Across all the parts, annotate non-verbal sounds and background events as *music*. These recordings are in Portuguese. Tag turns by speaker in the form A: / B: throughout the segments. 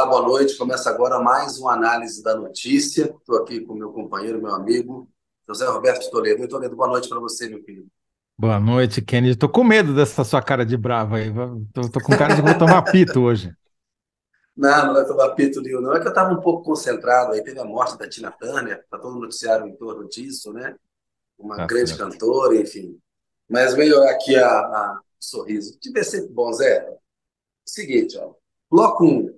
A: Olá, boa noite. Começa agora mais uma análise da notícia. Estou aqui com meu companheiro, meu amigo, José Roberto Toledo. Toledo, boa noite para você, meu filho.
B: Boa noite, Kennedy. Estou com medo dessa sua cara de brava aí. Estou com cara de vou tomar pito hoje. *laughs*
A: Não, não vai tomar pito nenhum, não. É que eu estava um pouco concentrado aí. Teve a morte da Tina Turner, está todo o noticiário em torno disso, né? Uma tá grande certo. cantora, enfim. Mas veio aqui a, a sorriso. Devia ser bom, Zé. Seguinte, ó. Bloco 1. Vou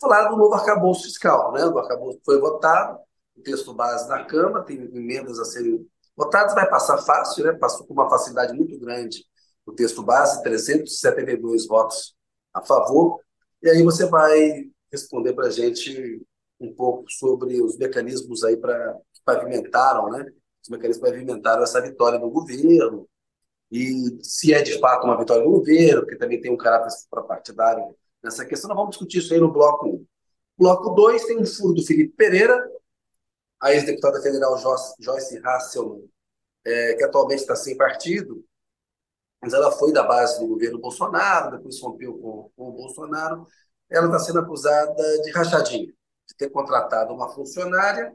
A: falar do novo arcabouço fiscal, né? O arcabouço foi votado, o texto base na Câmara, tem emendas a serem votadas, vai passar fácil, né? Passou com uma facilidade muito grande o texto base, 372 votos a favor. E aí você vai responder para a gente um pouco sobre os mecanismos aí para que pavimentaram, né? Os mecanismos que pavimentaram essa vitória do governo, e se é de fato uma vitória do governo, porque também tem um caráter partidário nessa questão, nós vamos discutir isso aí no bloco 1. Bloco 2 tem um furo do Felipe Pereira, a ex-deputada federal Joyce Hasselman, é, que atualmente está sem partido, mas ela foi da base do governo Bolsonaro, depois rompeu com, com o Bolsonaro. Ela está sendo acusada de rachadinha, de ter contratado uma funcionária,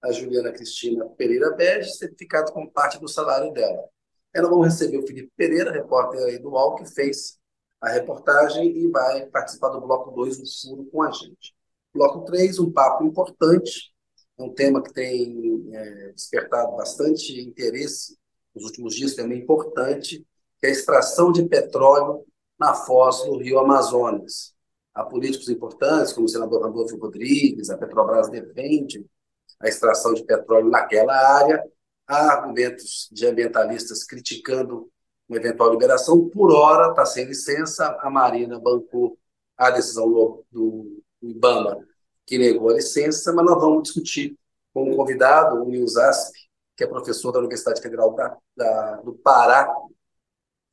A: a Juliana Cristina Pereira Bege, ter ficado com parte do salário dela. Ela vão receber o Felipe Pereira, repórter aí do UOL, que fez a reportagem e vai participar do bloco 2, o furo com a gente. Bloco 3, um papo importante, um tema que tem é, despertado bastante interesse nos últimos dias, também importante, que é a extração de petróleo na foz do rio Amazonas. Há políticos importantes, como o senador Randolfo Rodrigues, a Petrobras defende a extração de petróleo naquela área, Há argumentos de ambientalistas criticando uma eventual liberação. Por hora, está sem licença. A Marina bancou a decisão do, do, IBAMA, que negou a licença, mas nós vamos discutir com um convidado, o Nils Asp, que é professor da Universidade Federal da, da, do Pará,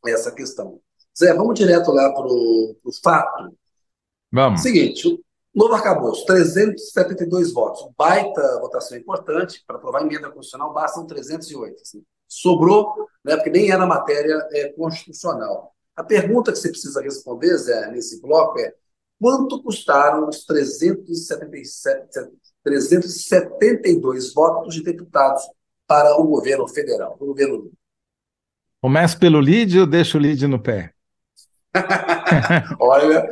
A: essa questão. Zé, vamos direto lá para o fato.
B: Vamos.
A: Seguinte, Novo arcabouço, 372 votos. Baita votação importante. Para aprovar a emenda constitucional, bastam 308. Assim. Sobrou, né, porque nem era matéria é, constitucional. A pergunta que você precisa responder, Zé, nesse bloco é quanto custaram os 377, 372 votos de deputados para o governo federal, o governo
B: Começo pelo lead ou deixo o lead no pé? *laughs*
A: Olha,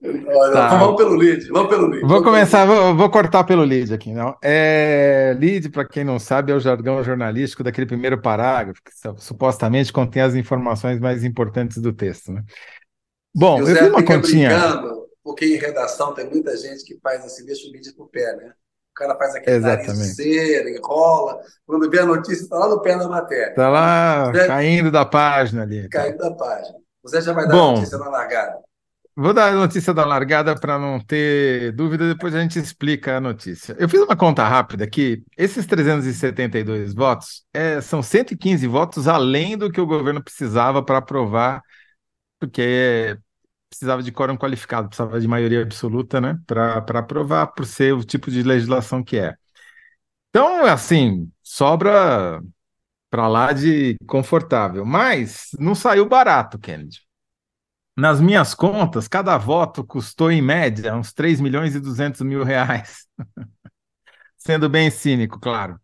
A: Tá. Vamos pelo lead, vamos pelo lead.
B: Vou começar, vou, vou, cortar pelo lead aqui. Não. É, lead, para quem não sabe, é o jargão jornalístico daquele primeiro parágrafo, que supostamente contém as informações mais importantes do texto. Né? Bom, eu fiz uma continha.
A: Porque em redação tem muita gente que faz assim, deixa o lead pro pé, né? O cara faz aquele
B: Exatamente.
A: nariz cera, enrola. Quando vê a notícia, está lá no pé da matéria.
B: Está lá caindo da página ali.
A: Caindo da página. Você já vai dar Bom, a notícia na largada.
B: Vou dar a notícia da largada para não ter dúvida, depois a gente explica a notícia. Eu fiz uma conta rápida aqui. Esses 372 votos é, são 115 votos além do que o governo precisava para aprovar, porque precisava de quórum qualificado, precisava de maioria absoluta, né, para aprovar, por ser o tipo de legislação que é. Então, assim, sobra para lá de confortável, mas não saiu barato, Kennedy. Nas minhas contas, cada voto custou, em média, uns 3 milhões e 200 mil reais. *laughs* Sendo bem cínico, claro.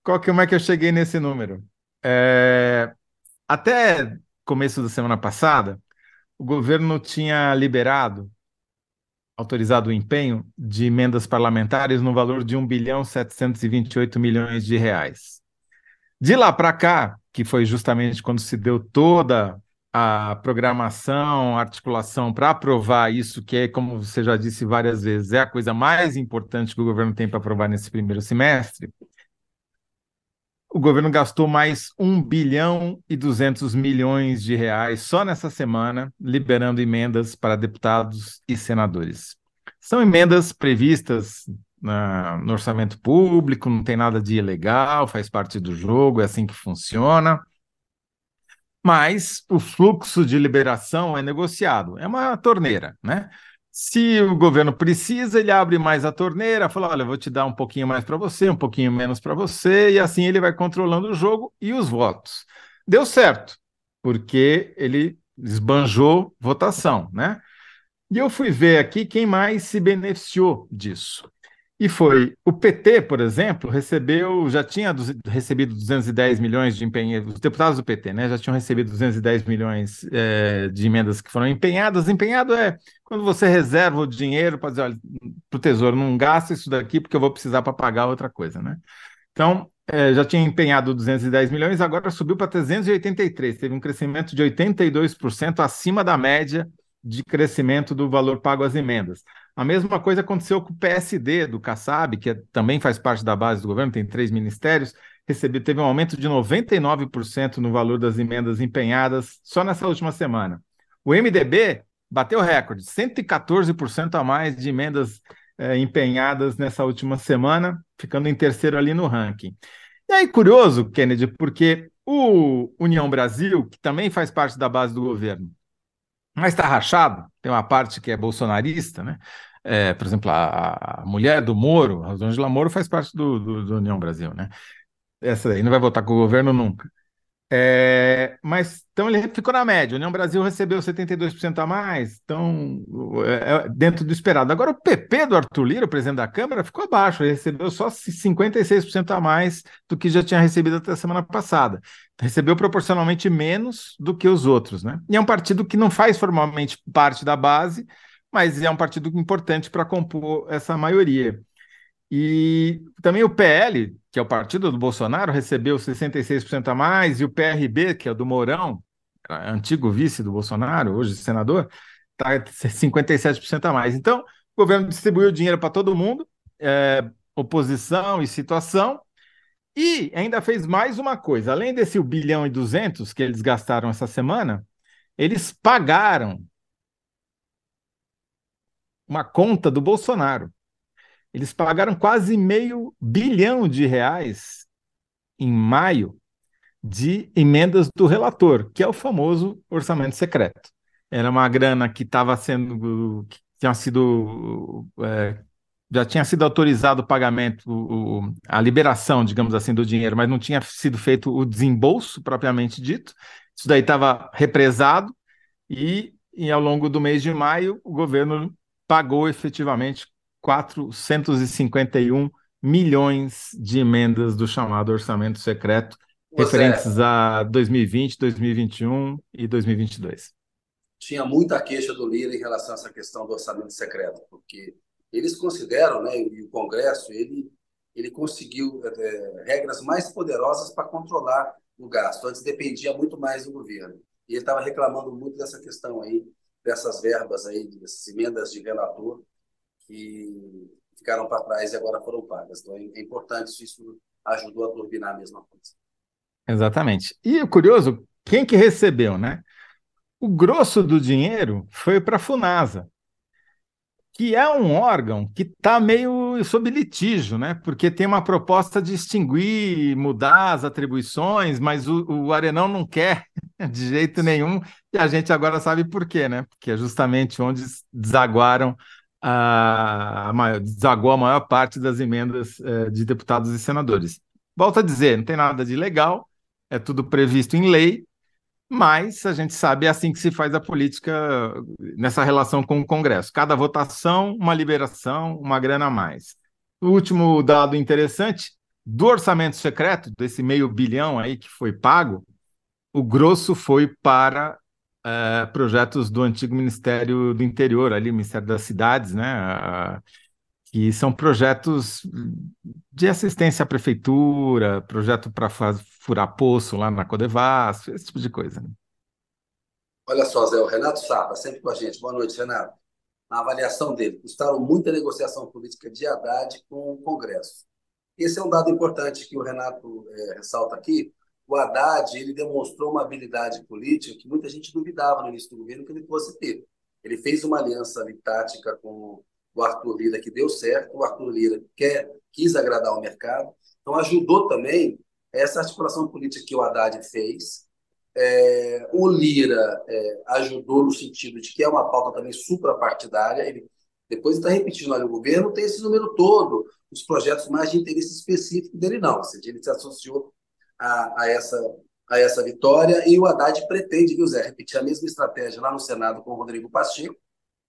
B: Qual que, como é que eu cheguei nesse número? É, até começo da semana passada, o governo tinha liberado, autorizado o empenho de emendas parlamentares no valor de 1 bilhão 728 milhões de reais. De lá para cá, que foi justamente quando se deu toda a programação, a articulação para aprovar isso, que é, como você já disse várias vezes, é a coisa mais importante que o governo tem para aprovar nesse primeiro semestre, o governo gastou mais 1 bilhão e 200 milhões de reais só nessa semana, liberando emendas para deputados e senadores. São emendas previstas na, no orçamento público, não tem nada de ilegal, faz parte do jogo, é assim que funciona mas o fluxo de liberação é negociado, é uma torneira, né? Se o governo precisa, ele abre mais a torneira, fala: olha, vou te dar um pouquinho mais para você, um pouquinho menos para você, e assim ele vai controlando o jogo e os votos. Deu certo, porque ele esbanjou votação, né? E eu fui ver aqui quem mais se beneficiou disso. E foi o PT, por exemplo, recebeu, já tinha recebido 210 milhões de empenhos, os deputados do PT, né, já tinham recebido 210 milhões é, de emendas que foram empenhadas. Empenhado é quando você reserva o dinheiro para dizer, olha, para o tesouro, não gasta isso daqui porque eu vou precisar para pagar outra coisa, né? Então, é, já tinha empenhado 210 milhões, agora subiu para 383, teve um crescimento de 82% acima da média de crescimento do valor pago às emendas. A mesma coisa aconteceu com o PSD do Kassab, que é, também faz parte da base do governo, tem três ministérios, recebeu, teve um aumento de 99% no valor das emendas empenhadas só nessa última semana. O MDB bateu recorde, 114% a mais de emendas é, empenhadas nessa última semana, ficando em terceiro ali no ranking. E aí, curioso, Kennedy, porque o União Brasil, que também faz parte da base do governo, mas está rachado, tem uma parte que é bolsonarista, né? É, por exemplo, a, a, mulher do Moro, a Rosângela Moro, faz parte do, do, do União Brasil, né? Essa aí não vai votar com o governo nunca. É, mas então ele ficou na média. A União Brasil recebeu 72% a mais, então é, é, dentro do esperado. Agora o PP do Arthur Lira, o presidente da Câmara, ficou abaixo, ele recebeu só 56% a mais do que já tinha recebido até a semana passada. Recebeu proporcionalmente menos do que os outros, né? E é um partido que não faz formalmente parte da base, mas é um partido importante para compor essa maioria. E também o PL, que é o partido do Bolsonaro, recebeu 66% a mais, e o PRB, que é o do Mourão, antigo vice do Bolsonaro, hoje senador, está 57% a mais. Então, o governo distribuiu dinheiro para todo mundo, é, oposição e situação, e ainda fez mais uma coisa. Além desse 1 bilhão e 200 que eles gastaram essa semana, eles pagaram uma conta do Bolsonaro. Eles pagaram quase meio bilhão de reais em maio de emendas do relator, que é o famoso orçamento secreto. Era uma grana que estava sendo, que tinha sido, é, já tinha sido autorizado o pagamento, o, a liberação, digamos assim, do dinheiro, mas não tinha sido feito o desembolso propriamente dito. Isso daí estava represado e, e ao longo do mês de maio o governo pagou efetivamente 451 milhões de emendas do chamado orçamento secreto, Você referentes a 2020, 2021 e 2022.
A: Tinha muita queixa do Lira em relação a essa questão do orçamento secreto, porque eles consideram, né, e o Congresso, ele, ele conseguiu é, regras mais poderosas para controlar o gasto. Antes dependia muito mais do governo. E ele estava reclamando muito dessa questão aí, dessas verbas aí, dessas emendas de relator, que ficaram para trás e agora foram pagas. Então é importante se isso ajudou a turbinar a mesma coisa.
B: Exatamente. E o curioso, quem que recebeu, né? O grosso do dinheiro foi para a Funasa, que é um órgão que está meio sob litígio, né? Porque tem uma proposta de extinguir, mudar as atribuições, mas o, o Arenão não quer *laughs* de jeito nenhum, e a gente agora sabe por quê, né? Porque é justamente onde desaguaram a, a maior, desagou a maior parte das emendas eh, de deputados e senadores. Volto a dizer, não tem nada de legal, é tudo previsto em lei, mas a gente sabe é assim que se faz a política nessa relação com o Congresso. Cada votação, uma liberação, uma grana a mais. O último dado interessante do orçamento secreto, desse meio bilhão aí que foi pago, o grosso foi para uh, projetos do antigo Ministério do Interior, ali, Ministério das Cidades, né? Uh, que são projetos de assistência à prefeitura, projeto para furar poço lá na Codevas, esse tipo de coisa. Né?
A: Olha só, Zé, o Renato Sapa, sempre com a gente. Boa noite, Renato. Na avaliação dele, custaram muita negociação política de Haddad com o Congresso. Esse é um dado importante que o Renato é, ressalta aqui, o Haddad ele demonstrou uma habilidade política que muita gente duvidava no início do governo que ele fosse ter. Ele fez uma aliança ali, tática com o Arthur Lira que deu certo, o Arthur Lira quer, quis agradar o mercado, então ajudou também essa articulação política que o Haddad fez. É, o Lira é, ajudou no sentido de que é uma pauta também suprapartidária, ele depois está repetindo ali, o governo tem esse número todo, os projetos mais de interesse específico dele não, ou seja, ele se associou a, a, essa, a essa vitória. E o Haddad pretende, viu, Zé, repetir a mesma estratégia lá no Senado com o Rodrigo Pacheco,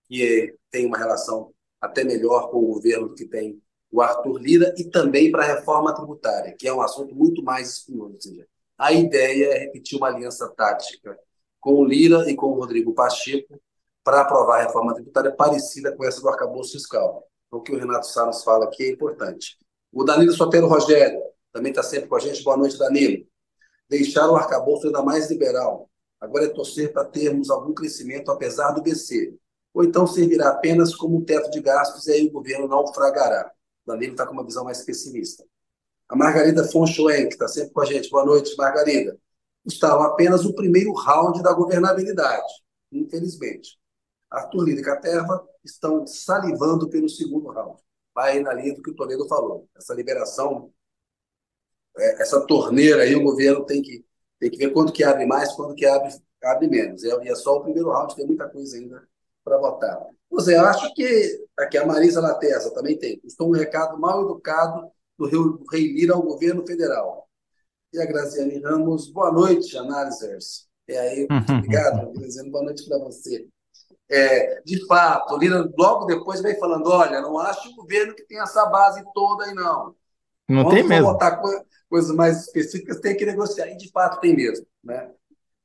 A: que tem uma relação até melhor com o governo que tem o Arthur Lira e também para a reforma tributária, que é um assunto muito mais espinhoso. Ou seja, a ideia é repetir uma aliança tática com o Lira e com o Rodrigo Pacheco para aprovar a reforma tributária parecida com essa do arcabouço fiscal. Então, o que o Renato Salles fala aqui é importante. O Danilo Sotero Rogério também está sempre com a gente. Boa noite, Danilo. Deixar o arcabouço ainda mais liberal. Agora é torcer para termos algum crescimento apesar do BC. Ou então servirá apenas como um teto de gastos e aí o governo naufragará. Danilo está com uma visão mais pessimista. A Margarida Fonchoen, que está sempre com a gente. Boa noite, Margarida. Gustavo, apenas o primeiro round da governabilidade, infelizmente. Arthur Lira e Caterva estão salivando pelo segundo round. Vai na linha do que o Toledo falou. Essa liberação, essa torneira aí, o governo tem que, tem que ver quando que abre mais, quando que abre, abre menos. É, e é só o primeiro round, tem muita coisa ainda para votar. Você acho que aqui a Marisa Latessa também tem. Estou um recado mal educado do Rei Lira ao governo federal. E a Graziane Ramos, boa noite, analisers. É aí, *laughs* obrigado, Graziane, boa noite para você. É, de fato, Lira logo depois vem falando: olha, não acho o governo que tem essa base toda aí, não.
B: Não Vamos tem mesmo.
A: botar coisas mais específicas, tem que negociar. E de fato tem mesmo. Né?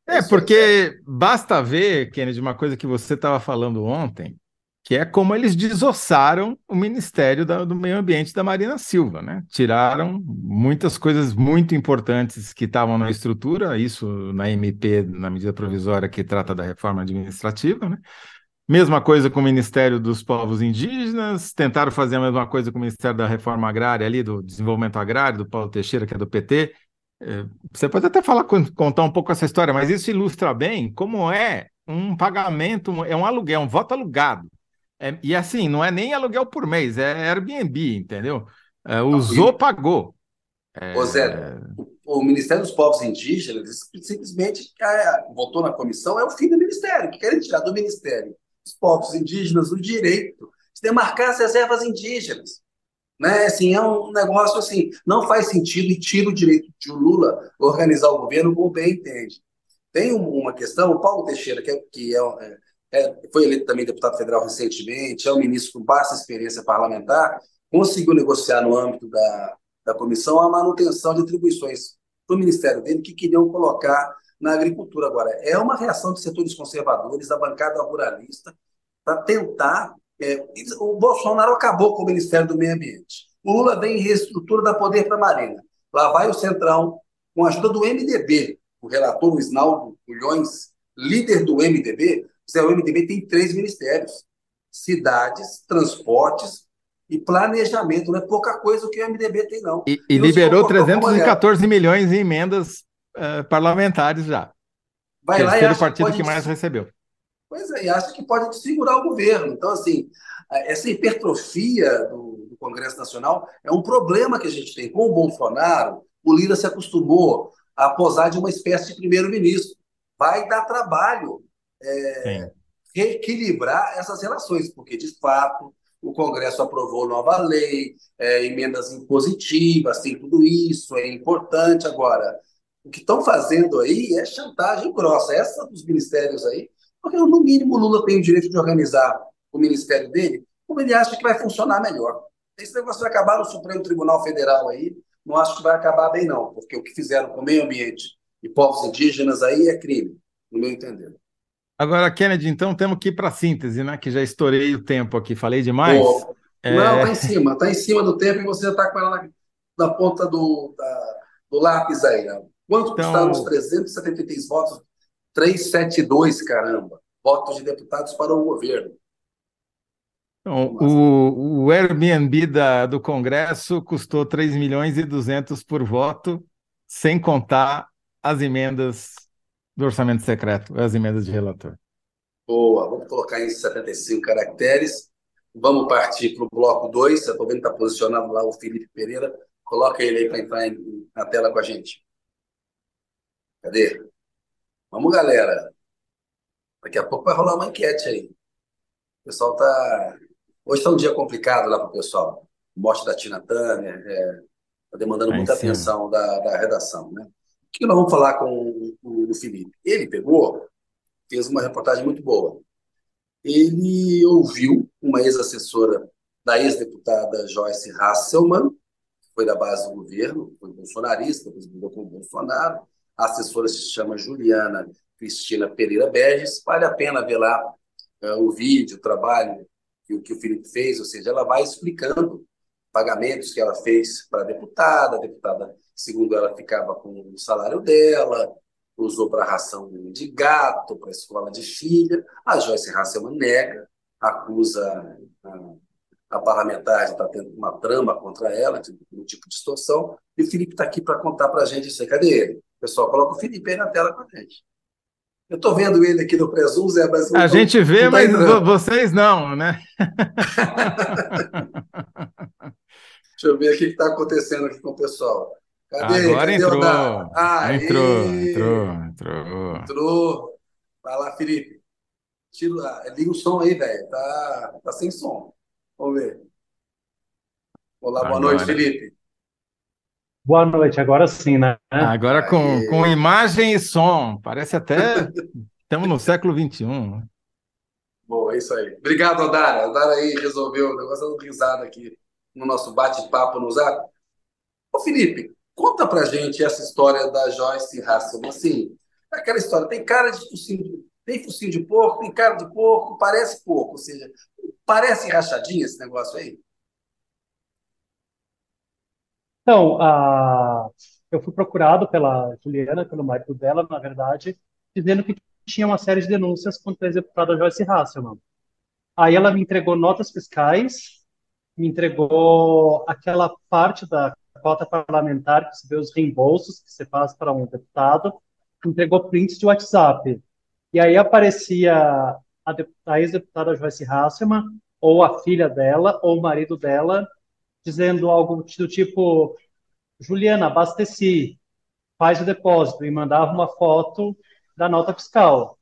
B: É, porque basta ver, Kennedy, uma coisa que você estava falando ontem, que é como eles desossaram o Ministério da, do Meio Ambiente da Marina Silva, né? Tiraram muitas coisas muito importantes que estavam na estrutura, isso na MP, na medida provisória que trata da reforma administrativa, né? Mesma coisa com o Ministério dos Povos Indígenas, tentaram fazer a mesma coisa com o Ministério da Reforma Agrária ali, do Desenvolvimento Agrário, do Paulo Teixeira, que é do PT. É, você pode até falar, contar um pouco essa história, mas isso ilustra bem como é um pagamento, é um aluguel, um voto alugado é, e assim, não é nem aluguel por mês, é Airbnb, entendeu? É, usou, pagou.
A: É... Ô Zé, o, o, Ministério dos Povos Indígenas simplesmente é, votou na comissão, é o fim do Ministério, que querem tirar do Ministério dos Povos Indígenas o direito de demarcar as reservas indígenas. Né? Assim, é um negócio assim, não faz sentido e tira o direito de o Lula organizar o governo como bem entende. Tem uma questão, o Paulo Teixeira, que é, que é, é é, foi eleito também deputado federal recentemente, é um ministro com vasta experiência parlamentar, conseguiu negociar no âmbito da, da comissão a manutenção de atribuições do ministério dele que queriam colocar na agricultura. Agora, é uma reação de setores conservadores, da bancada ruralista, para tentar. É, o Bolsonaro acabou com o Ministério do Meio Ambiente. O Lula vem em reestrutura da Poder para a Marina. Lá vai o Centrão, com a ajuda do MDB, o relator Luiz Naldo líder do MDB, o MDB tem três ministérios: cidades, transportes e planejamento. Não é pouca coisa o que o MDB tem, não.
B: E, e liberou 314 milhões em emendas uh, parlamentares já.
A: Vai lá
B: e acha o partido que, que mais recebeu.
A: Pois é, e acha que pode segurar o governo. Então, assim, essa hipertrofia do, do, Congresso Nacional é um problema que a gente tem. Com o Bolsonaro, o Lira se acostumou a posar de uma espécie de primeiro-ministro. Vai dar trabalho é, reequilibrar essas relações, porque, de fato, o Congresso aprovou nova lei, é, emendas impositivas, tem tudo isso, é importante. Agora, o que estão fazendo aí é chantagem grossa, essa dos ministérios aí, porque, no mínimo, o Lula tem o direito de organizar o ministério dele como ele acha que vai funcionar melhor. Esse negócio vai acabar no Supremo Tribunal Federal aí, não acho que vai acabar bem, não, porque o que fizeram com o meio ambiente e povos indígenas aí é crime, no meu entender.
B: Agora, Kennedy, então temos que ir para a síntese, né? Que já estourei o tempo aqui, falei demais. Pô,
A: é... Não, está em cima, está em cima do tempo e você já está com ela na, na ponta do, da, do lápis aí. Né? Quanto então... custaram os 373 votos? 372, caramba. Votos de deputados para o governo.
B: Então, o, o Airbnb da, do Congresso custou 3 milhões e 200 por voto, sem contar as emendas do orçamento secreto, as emendas de relator.
A: Boa, vamos colocar em 75 caracteres. Vamos partir para o bloco 2. Eu estou vendo que está posicionado lá o Felipe Pereira. Coloca ele aí para entrar na tela com a gente. Cadê? Vamos, galera. Daqui a pouco vai rolar uma enquete aí. O pessoal está. Hoje está um dia complicado lá para o pessoal. Morte da Tina Turner, está é, tá demandando muita atenção da, da redação, né? O que nós vamos falar com o, o Felipe? Ele pegou, fez uma reportagem muito boa. ele ouviu uma ex-assessora da ex-deputada Joyce Hasselmann, que foi da base do governo, foi bolsonarista, depois mudou com o Bolsonaro. A assessora se chama Juliana Cristina Pereira Berges. Vale a pena ver lá uh, o vídeo, o trabalho que, que o Felipe fez, ou seja, ela vai explicando pagamentos que ela fez para a deputada, a deputada, segundo ela, ficava com o salário dela, usou para ração de gato, para escola de filha. A Joyce Hasselman nega, acusa a, a parlamentar de estar tá tendo uma trama contra ela, de um tipo de extorsão, e o Felipe está aqui para contar para a gente isso aí. Cadê ele? Pessoal, coloca o Felipe aí na tela com a gente. Eu estou vendo ele aqui no Presumo, Zé, mas...
B: A gente vê, tá mas entrando. vocês não, né? *laughs*
A: Deixa eu ver o que está acontecendo aqui com o pessoal.
B: Cadê? Agora Cadê entrou. Ah, entrou, entrou, entrou.
A: Entrou. Vai lá, Felipe. Tira, liga o som aí, velho. Tá, tá sem som. Vamos ver. Olá, boa Agora. noite, Felipe.
C: Boa noite, agora sim, né?
B: Agora com, com imagem e som. Parece até *laughs* estamos no século XXI.
A: Bom, é isso aí. Obrigado, Adara. Adara aí resolveu o negócio dando risada aqui no nosso bate-papo no Zap. Ô, Felipe, conta pra gente essa história da Joyce Hasselman. Assim, aquela história, tem cara de focinho, tem focinho de porco, tem cara de porco, parece porco, ou seja, parece rachadinha esse negócio aí?
C: Então, a... eu fui procurado pela Juliana, pelo marido dela, na verdade, dizendo que tinha uma série de denúncias contra a executada Joyce Hasselman. Aí ela me entregou notas fiscais me entregou aquela parte da cota parlamentar que você vê os reembolsos que você faz para um deputado, entregou prints de WhatsApp. E aí aparecia a, ex-deputada Joyce Hasselman, ou a filha dela, ou o marido dela, dizendo algo do tipo: Juliana, abasteci, faz o depósito, e mandava uma foto da nota fiscal.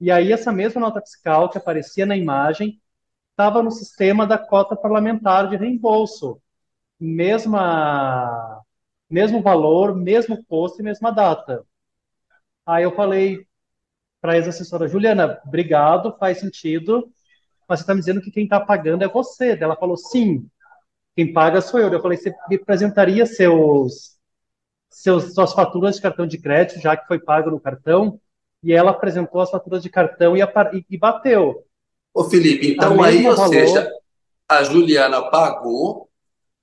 C: E aí, essa mesma nota fiscal que aparecia na imagem estava no sistema da cota parlamentar de reembolso. Mesma, mesmo valor, mesmo posto e mesma data. Aí eu falei para a ex-assessora, Juliana, obrigado, faz sentido, mas você está me dizendo que quem está pagando é você. Ela falou, sim, quem paga sou eu. Eu falei, você me apresentaria seus, seus, suas faturas de cartão de crédito, já que foi pago no cartão? E ela apresentou as faturas de cartão e, e, e bateu.
A: Ô, Felipe, então aí, ou valor... seja, a Juliana pagou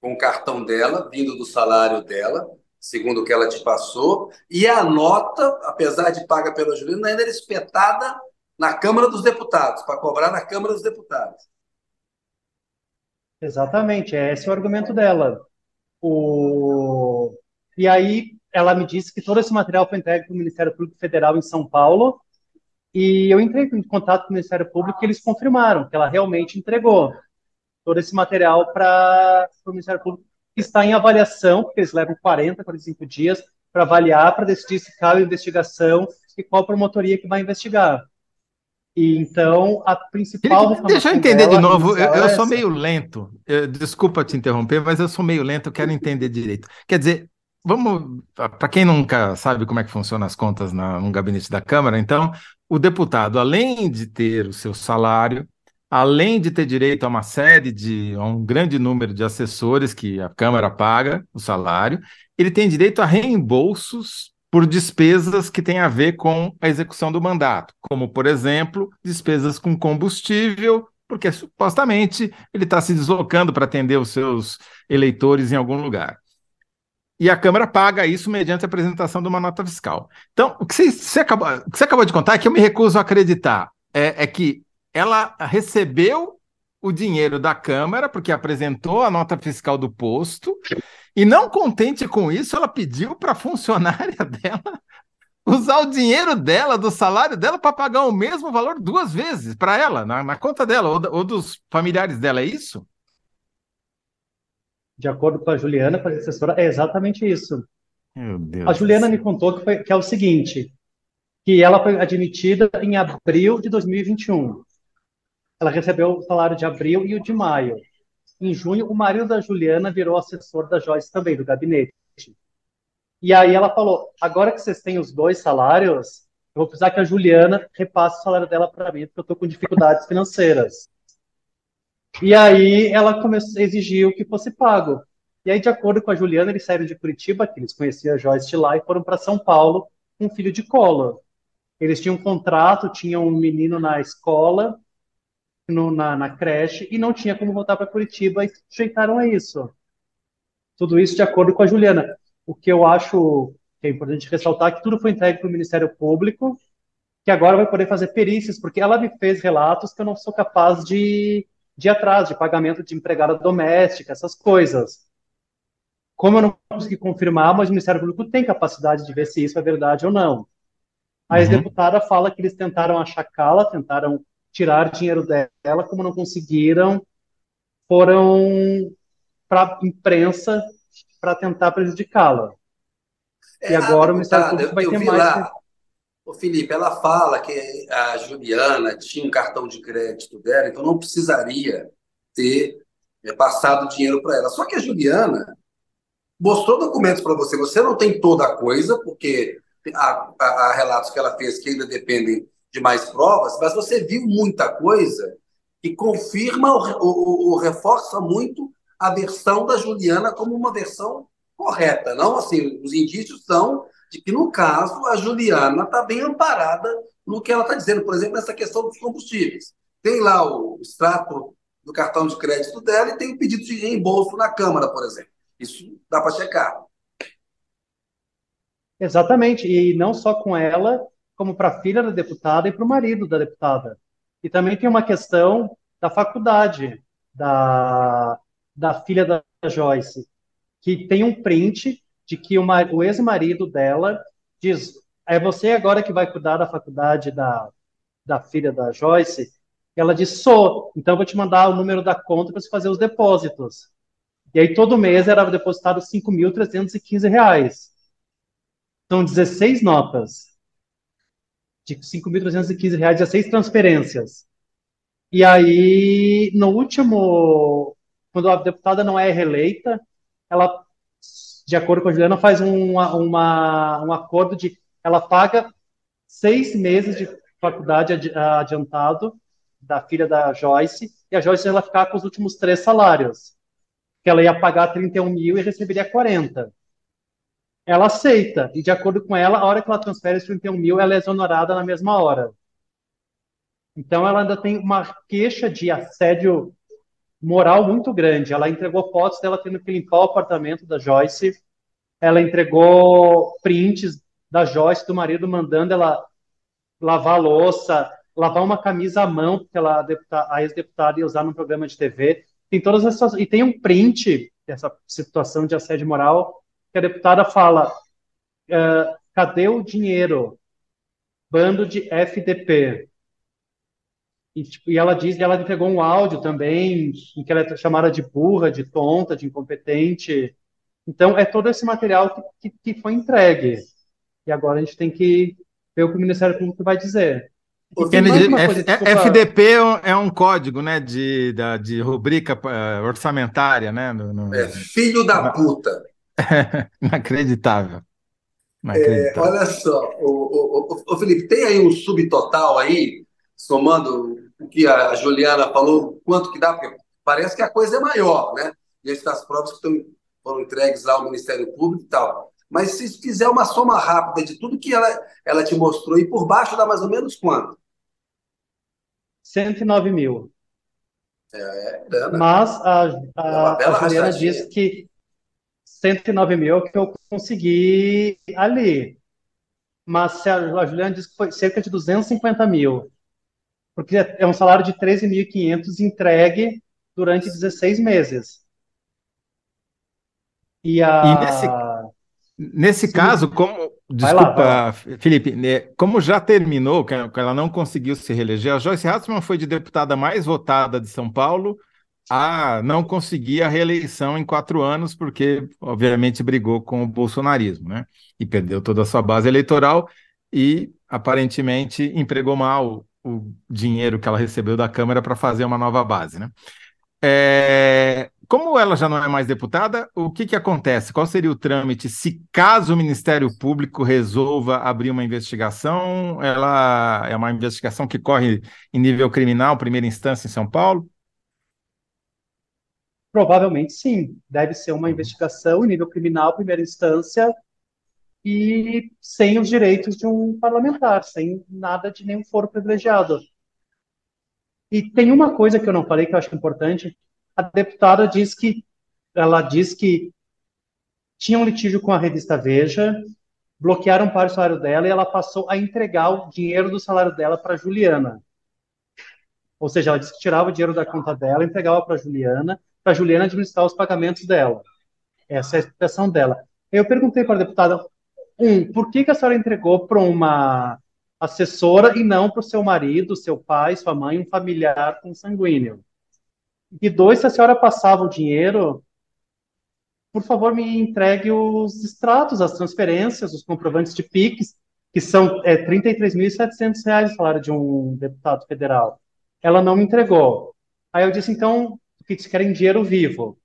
A: com o cartão dela, vindo do salário dela, segundo o que ela te passou, e a nota, apesar de paga pela Juliana, ainda era espetada na Câmara dos Deputados, para cobrar na Câmara dos Deputados.
C: Exatamente, esse é o argumento dela. O... E aí ela me disse que todo esse material foi entregue para o Ministério Público Federal em São Paulo, e eu entrei em contato com o Ministério Público e eles confirmaram que ela realmente entregou todo esse material para o Ministério Público, está em avaliação, porque eles levam 40, 45 dias para avaliar, para decidir se cabe investigação e qual promotoria que vai investigar. E, então, a principal.
B: Deixa eu entender de novo, eu, eu sou meio lento. Eu, desculpa te interromper, mas eu sou meio lento, eu quero entender direito. Quer dizer, vamos. Para quem nunca sabe como é que funcionam as contas na, no gabinete da Câmara, então, o deputado, além de ter o seu salário, além de ter direito a uma série de, a um grande número de assessores que a Câmara paga o salário, ele tem direito a reembolsos por despesas que têm a ver com a execução do mandato, como, por exemplo, despesas com combustível, porque supostamente ele está se deslocando para atender os seus eleitores em algum lugar e a Câmara paga isso mediante a apresentação de uma nota fiscal. Então, o que você, você, acabou, o que você acabou de contar é que eu me recuso a acreditar é, é que ela recebeu o dinheiro da Câmara, porque apresentou a nota fiscal do posto, e não contente com isso, ela pediu para a funcionária *laughs* dela usar o dinheiro dela, do salário dela, para pagar o mesmo valor duas vezes para ela, na, na, conta dela, ou, ou dos familiares dela, é isso?
C: de acordo com a Juliana, com a assessora, é exatamente isso. a Juliana me contou que, foi, que é o seguinte, que ela foi admitida em abril de 2021. Ela recebeu o salário de abril e o de maio. Em junho, o marido da Juliana virou assessor da Joyce também, do gabinete. E aí ela falou: agora que vocês têm os dois salários, eu vou precisar que a Juliana repasse o salário dela para mim, porque eu estou com dificuldades financeiras. E aí ela começou, exigiu que fosse pago. E aí, de acordo com a Juliana, eles saíram de Curitiba, que eles conheciam a Joyce lá, e foram para São Paulo com um filho de colo. Eles tinham um contrato, tinham um menino na escola, no, na, na, creche, e não tinha como voltar para Curitiba, e sujeitaram a isso. Tudo isso de acordo com a Juliana. O que eu acho que é importante ressaltar é que tudo foi entregue para o Ministério Público, que agora vai poder fazer perícias, porque ela me fez relatos que eu não sou capaz de, de ir atrás, de pagamento de empregada doméstica, essas coisas. Como eu não consegui confirmar, mas o Ministério Público tem capacidade de ver se isso é verdade ou não. A ex-deputada uhum. fala que eles tentaram achacá-la, tentaram tirar dinheiro dela, como não conseguiram, foram para a imprensa para tentar prejudicá-la.
A: É, e agora o Ministério Público vai ter mais. Lá, o Felipe, ela fala que a Juliana tinha um cartão de crédito dela, então não precisaria ter é, passado dinheiro para ela. Só que a Juliana mostrou documentos para você. Você não tem toda a coisa, porque há, há, há, relatos que ela fez que ainda dependem de mais provas, mas você viu muita coisa que confirma ou, reforça muito a versão da Juliana como uma versão correta. Não assim, os indícios são de que, no caso, a Juliana está bem amparada no que ela está dizendo, por exemplo, nessa questão dos combustíveis. Tem lá o extrato do cartão de crédito dela e tem o pedido de reembolso na Câmara, por exemplo. Isso dá para checar.
C: Exatamente, e não só com ela, como para a filha da deputada e para o marido da deputada. E também tem uma questão da faculdade da, da filha da Joyce, que tem um print de que o, o ex-marido dela diz: é você agora que vai cuidar da faculdade da, da filha da Joyce? Ela diz: sou, então vou te mandar o número da conta para você fazer os depósitos. E aí todo mês era depositado R$ 5.315. São 16 notas de R$ 5.315, 16 transferências. E aí, no último, quando a deputada não é reeleita, ela, de acordo com a Juliana, faz uma, um acordo de ela paga seis meses de faculdade adiantado da filha da Joyce, e a Joyce ela ficar com os últimos três salários que ela ia pagar 31 mil e receberia 40. Ela aceita, e de acordo com ela, a hora que ela transfere os 31 mil, ela é exonerada na mesma hora. Então, ela ainda tem uma queixa de assédio moral muito grande. Ela entregou fotos dela tendo que limpar o apartamento da Joyce, ela entregou prints da Joyce, do marido, mandando ela lavar louça, lavar uma camisa à mão, porque ela, a ex-deputada ia usar num programa de TV tem todas essas e tem um print dessa situação de assédio moral que a deputada fala uh, cadê o dinheiro? Bando de FDP e, tipo, e ela diz que ela entregou um áudio também em que ela é chamada de burra de tonta de incompetente. Então é todo esse material que, que, que foi entregue. E agora a gente tem que ver o que o Ministério Público vai dizer.
B: Kennedy, F, FDP é, é um código né, de, de, de rubrica orçamentária, né? No,
A: no... É filho da puta. *laughs*
B: Inacreditável.
A: É, olha só, o, o, o, Felipe, tem aí um subtotal aí, somando o que a Juliana falou, quanto que dá, porque parece que a coisa é maior, né? Diante das provas que estão, foram entregues lá ao Ministério Público e tal. Mas se fizer uma soma rápida de tudo que ela, ela te mostrou, e por baixo dá mais ou menos quanto?
C: 109 mil.
A: É, é
C: Mas a, a, é a Juliana disse que 109 mil é o que eu consegui ali. Mas a Juliana disse que foi cerca de 250 mil. Porque é um salário de 13.500 entregue durante 16 meses.
B: E, a... e nesse, nesse caso, como Desculpa, lá, lá. Felipe, né, como já terminou, que ela não conseguiu se reeleger, a Joyce Hasselman foi de deputada mais votada de São Paulo a não conseguir a reeleição em quatro anos, porque, obviamente, brigou com o bolsonarismo, né? E perdeu toda a sua base eleitoral e, aparentemente, empregou mal o dinheiro que ela recebeu da Câmara para fazer uma nova base, né? É, como ela já não é mais deputada, o que, que acontece? Qual seria o trâmite se caso o Ministério Público resolva abrir uma investigação? Ela é uma investigação que corre em nível criminal, primeira instância em São Paulo?
C: Provavelmente sim. Deve ser uma investigação em nível criminal, primeira instância, e sem os direitos de um parlamentar, sem nada de nenhum foro privilegiado. E tem uma coisa que eu não falei que eu acho importante. A deputada diz que ela diz que tinha um litígio com a revista Veja, bloquearam para o salário dela e ela passou a entregar o dinheiro do salário dela para Juliana. Ou seja, ela disse que tirava o dinheiro da conta dela, entregava para Juliana, para Juliana administrar os pagamentos dela. Essa é a explicação dela. Eu perguntei para a deputada, um, por que, que a senhora entregou para uma assessora e não para o seu marido, seu pai, sua mãe, um familiar consanguíneo? E dois, se a senhora passava o dinheiro, por favor, me entregue os extratos, as transferências, os comprovantes de PIX, que são é, R$ 33.700 o salário de um deputado federal. Ela não me entregou. Aí eu disse, então, o que querem dinheiro vivo?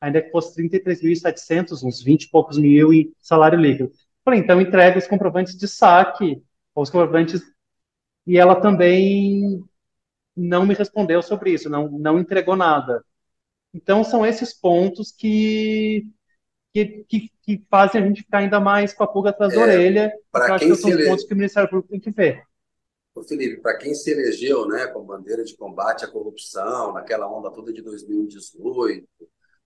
C: Ainda que fosse 33.700, uns 20 e poucos mil em salário líquido. Falei, então entrega os comprovantes de saque, os comprovantes. E ela também não me respondeu sobre isso, não, não entregou nada. Então, são esses pontos que, que, que, que fazem a gente ficar ainda mais com a pulga atrás é, da orelha.
A: Para quem
C: que são os pontos que o Ministério Público tem que ver.
A: Ô Felipe, para quem se elegeu né, com bandeira de combate à corrupção, naquela onda toda de 2018,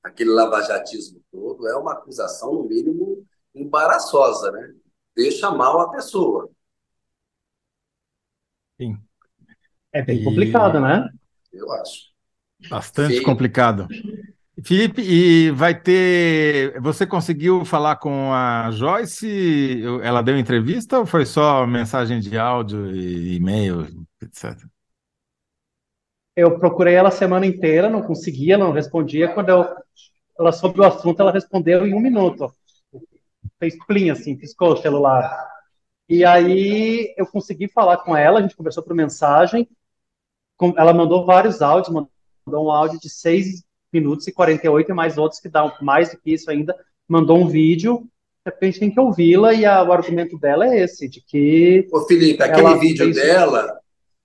A: aquele lavajatismo todo, é uma acusação, no mínimo, embaraçosa, né? Deixa mal a pessoa.
B: Sim.
C: É bem e... complicado, né?
A: Eu acho.
B: Bastante Feio. complicado. Felipe, e vai ter. Você conseguiu falar com a Joyce? Ela deu entrevista ou foi só mensagem de áudio e e-mail, etc?
C: Eu procurei ela a semana inteira, não conseguia, ela não respondia. Quando eu, ela soube o assunto, ela respondeu em um minuto fez plim, assim, piscou o celular. E aí eu consegui falar com ela, a gente conversou por mensagem, ela mandou vários áudios, mandou um áudio de 6 minutos e 48 e mais outros que dão mais do que isso ainda, mandou um vídeo, de repente tem que ouvi-la e a, o argumento dela é esse, de que...
A: Ô Felipe, aquele vídeo dela,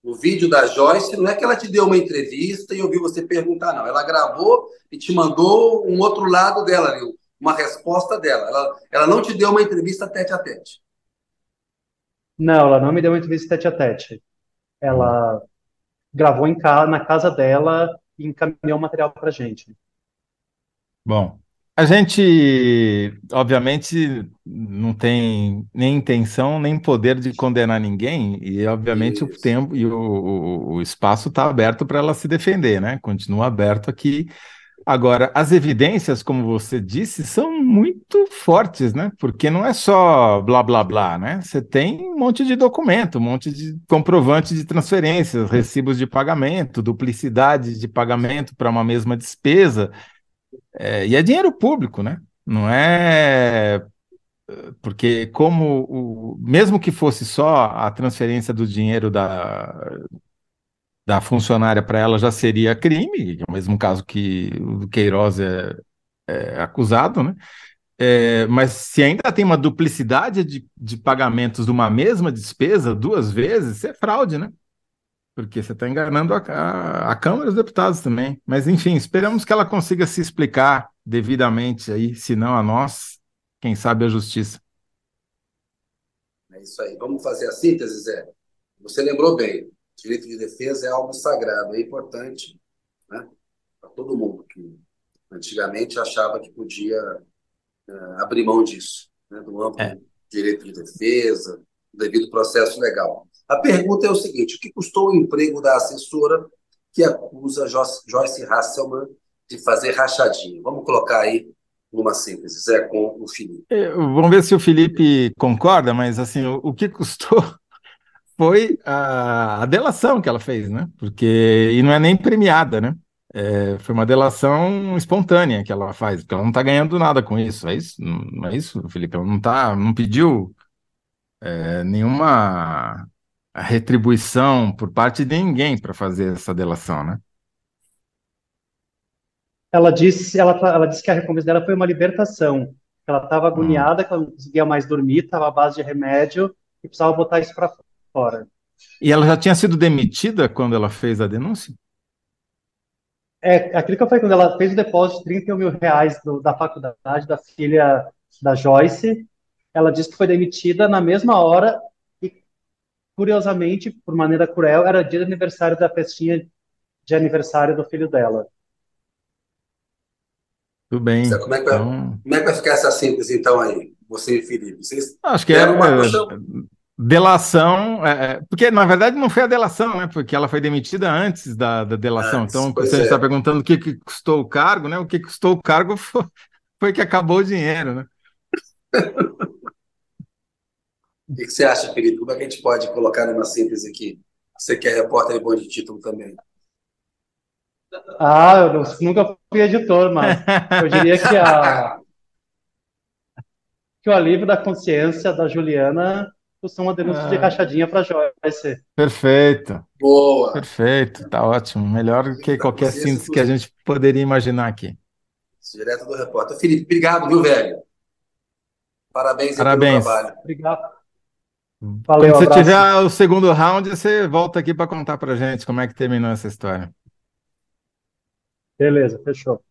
A: o vídeo da Joyce, não é que ela te deu uma entrevista e ouviu você perguntar, não, ela gravou e te mandou um outro lado dela ali, uma resposta dela. Ela, ela não te deu uma entrevista tete a tete.
C: Não, ela não me deu uma entrevista tete a tete. Ela gravou em casa, na casa dela e encaminhou o material para gente.
B: Bom, a gente, obviamente, não tem nem intenção nem poder de condenar ninguém, e obviamente Isso. o tempo e o, o, o espaço está aberto para ela se defender, né? Continua aberto aqui Agora, as evidências, como você disse, são muito fortes, né? Porque não é só blá blá blá, né? Você tem um monte de documento, um monte de comprovante de transferências, recibos de pagamento, duplicidade de pagamento para uma mesma despesa. É, e é dinheiro público, né? Não é porque como o, mesmo que fosse só a transferência do dinheiro da, da funcionária para ela já seria crime, é o mesmo caso que o Queiroz é, é acusado, né? É, mas se ainda tem uma duplicidade de, de pagamentos de uma mesma despesa duas vezes, isso é fraude, né? Porque você está enganando a, a, a, Câmara dos Deputados também. Mas, enfim, esperamos que ela consiga se explicar devidamente aí, se não a nós, quem sabe a justiça.
A: É isso aí. Vamos fazer a síntese, Zé? Você lembrou bem direito de defesa é algo sagrado, é importante né, para todo mundo que antigamente achava que podia uh, abrir mão disso, né, do amplo é. direito de defesa, devido processo legal. A pergunta é o seguinte: o que custou o emprego da assessora que acusa Joyce Hasselman de fazer rachadinha? Vamos colocar aí numa síntese, Zé, com o Felipe.
B: É, vamos ver se o Felipe concorda, mas assim, o, o que custou foi a, a, delação que ela fez, né? Porque e não é nem premiada, né? É, foi uma delação espontânea que ela faz, porque ela não está ganhando nada com isso. É isso? Não é isso, Felipe? Ela não tá, não pediu é, nenhuma retribuição por parte de ninguém para fazer essa delação, né?
C: ela disse, ela, ela disse que a recompensa dela foi uma libertação. Ela estava agoniada, que ela não conseguia mais dormir, estava à base de remédio e precisava botar isso para fora.
B: E ela já tinha sido demitida quando ela fez a denúncia?
C: É, aquilo que eu falei, quando ela fez o depósito de 31 mil reais do, da faculdade da filha da Joyce, ela disse que foi demitida na mesma hora e, curiosamente, por maneira cruel, era dia de aniversário da festinha de aniversário do filho dela.
B: Tudo bem.
A: Como é, que vai, então... como é que vai ficar essa síntese, então, aí? Você e Felipe? Vocês
B: Acho que é uma é, delação, é, é, porque na verdade não foi a delação, né? Porque ela foi demitida antes da, da delação. Antes, então, você é. está perguntando o que, que custou o cargo, né? O que custou o cargo foi, foi que acabou o dinheiro, né?
A: o que, que você acha, Felipe? Como é que a gente pode colocar numa síntese aqui? Você que é repórter e bom de título também.
C: Ah, eu nunca fui editor, mas eu diria que a *laughs* que o alívio da consciência da Juliana são uma denúncia ah. de rachadinha para Joyce.
B: Perfeito.
A: Boa.
B: Perfeito, tá ótimo. Melhor que qualquer síntese que a gente poderia imaginar aqui.
A: Direto do repórter. Felipe, obrigado, viu, velho? Parabéns,
B: Parabéns.
A: pelo trabalho.
C: Obrigado.
B: Valeu, Quando você abraço. tiver o segundo round, você volta aqui para contar para gente como é que terminou essa história.
C: Beleza, fechou.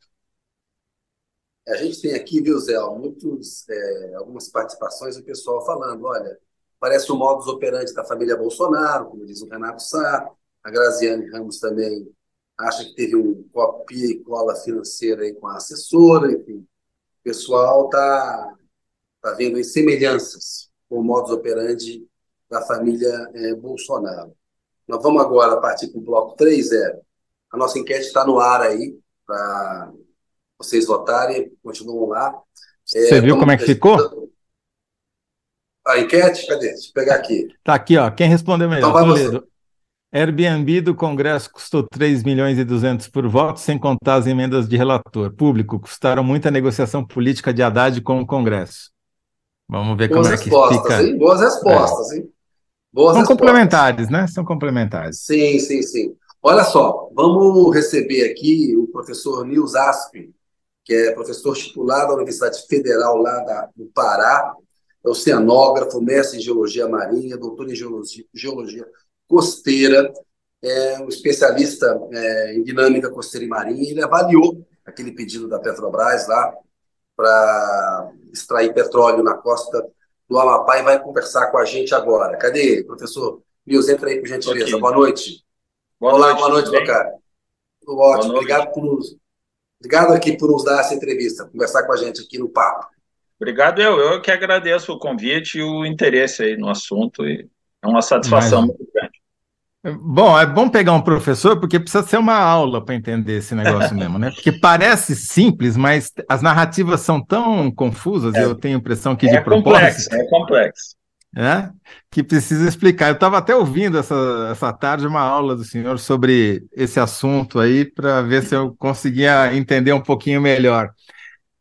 A: A gente tem aqui, viu, Zé, muitos, é, algumas participações do pessoal falando, olha, parece o modus operandi da família Bolsonaro, como diz o Renato Sá, a Graziane Ramos também acha que teve um copia e cola financeira aí com a assessora, enfim. O pessoal está tá vendo semelhanças com o modus operandi da família é, Bolsonaro. Nós vamos agora partir para o bloco 3, é, a nossa enquete está no ar aí, para vocês votarem, continuam lá.
B: É, Você viu como é que ficou?
A: A enquete? Cadê? Deixa eu pegar aqui.
B: Tá aqui, ó. Quem respondeu melhor? Então Toledo. Airbnb do Congresso custou 3 milhões e 200 por voto, sem contar as emendas de relator. Público, custaram muita negociação política de Haddad com o Congresso. Vamos ver Boas como é que fica.
A: Hein? Boas respostas, é. hein? Boas
B: São respostas. complementares, né? São complementares.
A: Sim, sim, sim. Olha só, vamos receber aqui o professor Nils Asp, que é professor titular da Universidade Federal lá da, do Pará, é oceanógrafo, mestre em geologia marinha, doutor em geologia, geologia costeira, é um especialista é, em dinâmica costeira e marinha. Ele avaliou aquele pedido da Petrobras lá para extrair petróleo na costa do Amapá e vai conversar com a gente agora. Cadê, professor? Nils, entra aí, por gentileza. Boa noite. Boa Olá, noite, boa noite, meu cara. Tudo ótimo. Obrigado por nos, obrigado aqui por nos dar essa entrevista, conversar com a gente aqui no papo.
D: Obrigado, eu. Eu que agradeço o convite e o interesse aí no assunto. E é uma satisfação Mas, muito grande.
B: Bom, é bom pegar um professor, porque precisa ser uma aula para entender esse negócio *laughs* mesmo, né? Porque parece simples, mas as narrativas são tão confusas, é, eu tenho a impressão que
D: é
B: de
D: propósito. Complexo, é complexo
B: né? que precisa explicar. Eu estava até ouvindo essa, essa tarde uma aula do senhor sobre esse assunto aí, para ver se eu conseguia entender um pouquinho melhor.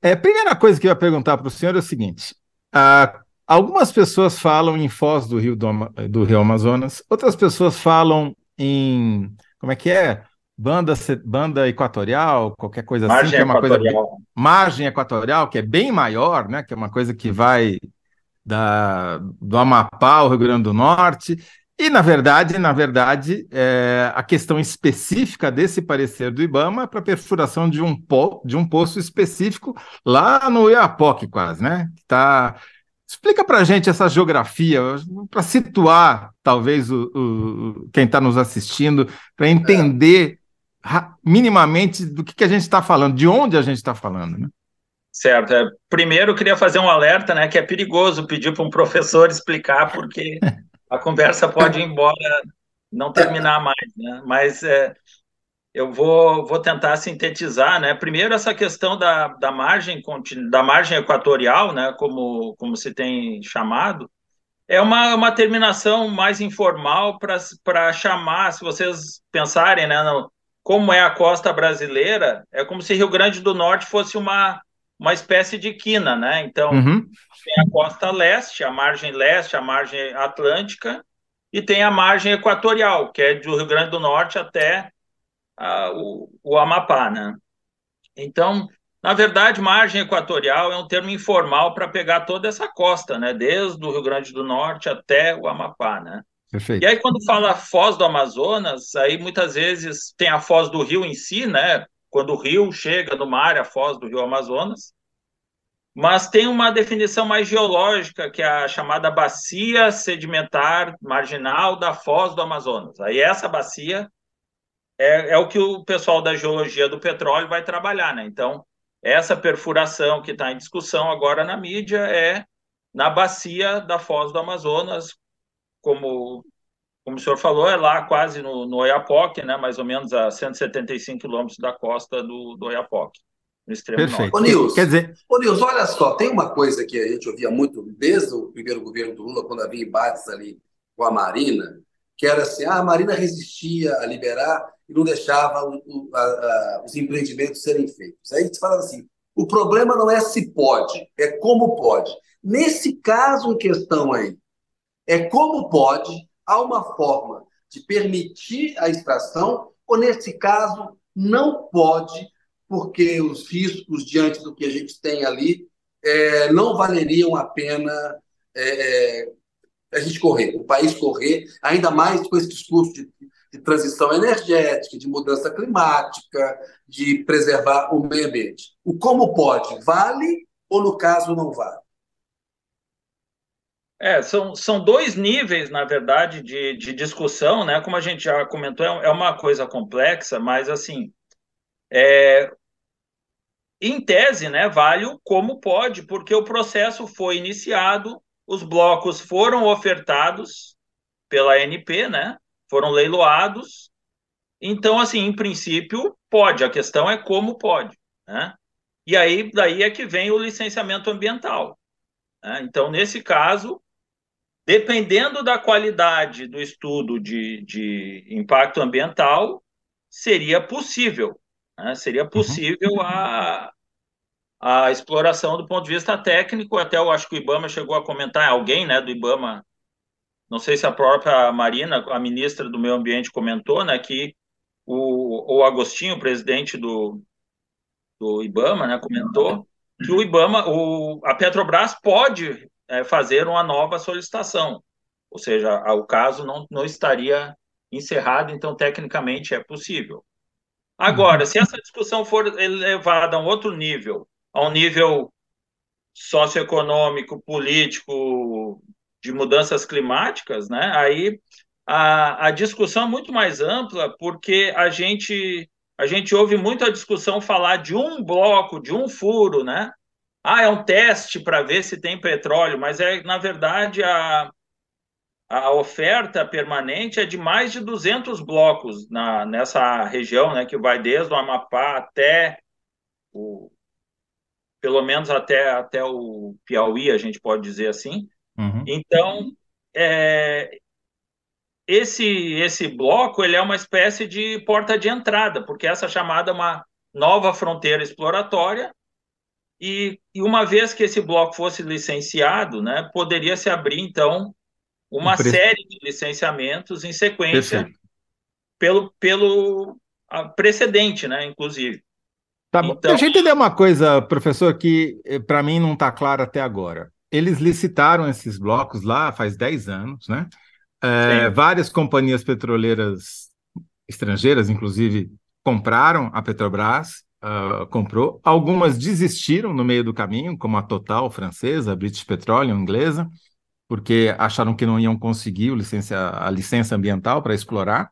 B: É, primeira coisa que eu ia perguntar para o senhor é o seguinte: ah, algumas pessoas falam em Foz do Rio, do, do Rio Amazonas, outras pessoas falam em. Como é que é? Banda, banda equatorial, qualquer coisa
D: margem
B: assim, que é
D: uma
B: equatorial. coisa. Margem equatorial, que é bem maior, né? Que é uma coisa que vai da, do Amapá ao Rio Grande do Norte. E, na verdade, na verdade, é, a questão específica desse parecer do IBAMA é para perfuração de um, po, de um poço específico lá no Iapoque, quase, né? Tá... Explica para a gente essa geografia, para situar, talvez, o, o quem está nos assistindo, para entender é. minimamente do que, que a gente está falando, de onde a gente está falando, né?
D: Certo. É, primeiro, eu queria fazer um alerta, né, que é perigoso pedir para um professor explicar, porque *laughs* a conversa pode ir embora, não terminar mais, né? Mas é, eu vou, vou tentar sintetizar, né? Primeiro, essa questão da, da margem da margem equatorial, né, como, como se tem chamado, é uma, uma terminação mais informal para chamar, se vocês pensarem, né, no, como é a costa brasileira, é como se Rio Grande do Norte fosse uma uma espécie de quina, né? Então, uhum. tem a costa leste, a margem leste, a margem atlântica, e tem a margem equatorial, que é do Rio Grande do Norte até uh, o, o Amapá, né? Então, na verdade, margem equatorial é um termo informal para pegar toda essa costa, né? Desde o Rio Grande do Norte até o Amapá, né? Perfeito. E aí, quando fala Foz do Amazonas, aí muitas vezes tem a Foz do Rio em si, né? Quando o rio chega no mar, a Foz do Rio Amazonas. Mas tem uma definição mais geológica, que é a chamada bacia sedimentar marginal da Foz do Amazonas. Aí essa bacia é, é o que o pessoal da geologia do petróleo vai trabalhar, né? Então, essa perfuração que está em discussão agora na mídia é na bacia da Foz do Amazonas, como, como o senhor falou, é lá quase no, no Oiapoque, né, mais ou menos a 175 quilômetros da costa do, do Oiapoque, no extremo
A: Perfeito. norte. Ô, Nils, Quer dizer... Ô, Nils, olha só, tem uma coisa que a gente ouvia muito desde o primeiro governo do Lula, quando havia embates ali com a Marina, que era assim, ah, a Marina resistia a liberar e não deixava o, o, a, a, os empreendimentos serem feitos. Aí a gente falava assim, o problema não é se pode, é como pode. Nesse caso em questão aí, é como pode, há uma forma de permitir a extração, ou nesse caso, não pode, porque os riscos diante do que a gente tem ali é, não valeriam a pena é, é a gente correr, o país correr, ainda mais com esse discurso de, de transição energética, de mudança climática, de preservar o meio ambiente. O como pode, vale ou, no caso, não vale?
D: É, são, são dois níveis, na verdade, de, de discussão, né? Como a gente já comentou, é, é uma coisa complexa, mas assim, é, em tese, né, vale o como pode, porque o processo foi iniciado, os blocos foram ofertados pela ANP, né? Foram leiloados. Então, assim, em princípio, pode. A questão é como pode, né? E aí, daí é que vem o licenciamento ambiental. Né? Então, nesse caso, dependendo da qualidade do estudo de, de impacto ambiental, seria possível, né? seria uhum. possível uhum. a, a exploração do ponto de vista técnico, até eu acho que o IBAMA chegou a comentar, alguém né, do IBAMA, não sei se a própria Marina, a ministra do Meio Ambiente, comentou, né, que o, o Agostinho, presidente do, do IBAMA, né, comentou que o IBAMA, o, a Petrobras pode é, fazer uma nova solicitação, ou seja, o caso não, não estaria encerrado, então tecnicamente é possível. Agora, se essa discussão for elevada a um outro nível, a um nível socioeconômico, político, de mudanças climáticas, né? Aí a, a discussão é muito mais ampla, porque a gente a gente ouve muito a discussão falar de um bloco, de um furo, né? Ah, é um teste para ver se tem petróleo, mas é na verdade a, a oferta permanente é de mais de 200 blocos na, nessa região, né, que vai desde o Amapá até o, pelo menos até, até o Piauí, a gente pode dizer assim. Uhum. Então, é, esse, esse bloco ele é uma espécie de porta de entrada, porque essa chamada é uma nova fronteira exploratória, e, e uma vez que esse bloco fosse licenciado, né, poderia se abrir, então, uma pre... série de licenciamentos em sequência pelo, pelo precedente, né, inclusive.
B: Tá bom. Então... Deixa eu entender uma coisa, professor, que eh, para mim não está claro até agora. Eles licitaram esses blocos lá faz 10 anos, né? É, várias companhias petroleiras estrangeiras, inclusive, compraram a Petrobras, uh, comprou. Algumas desistiram no meio do caminho, como a Total francesa, a British Petroleum inglesa, porque acharam que não iam conseguir licença, a licença ambiental para explorar.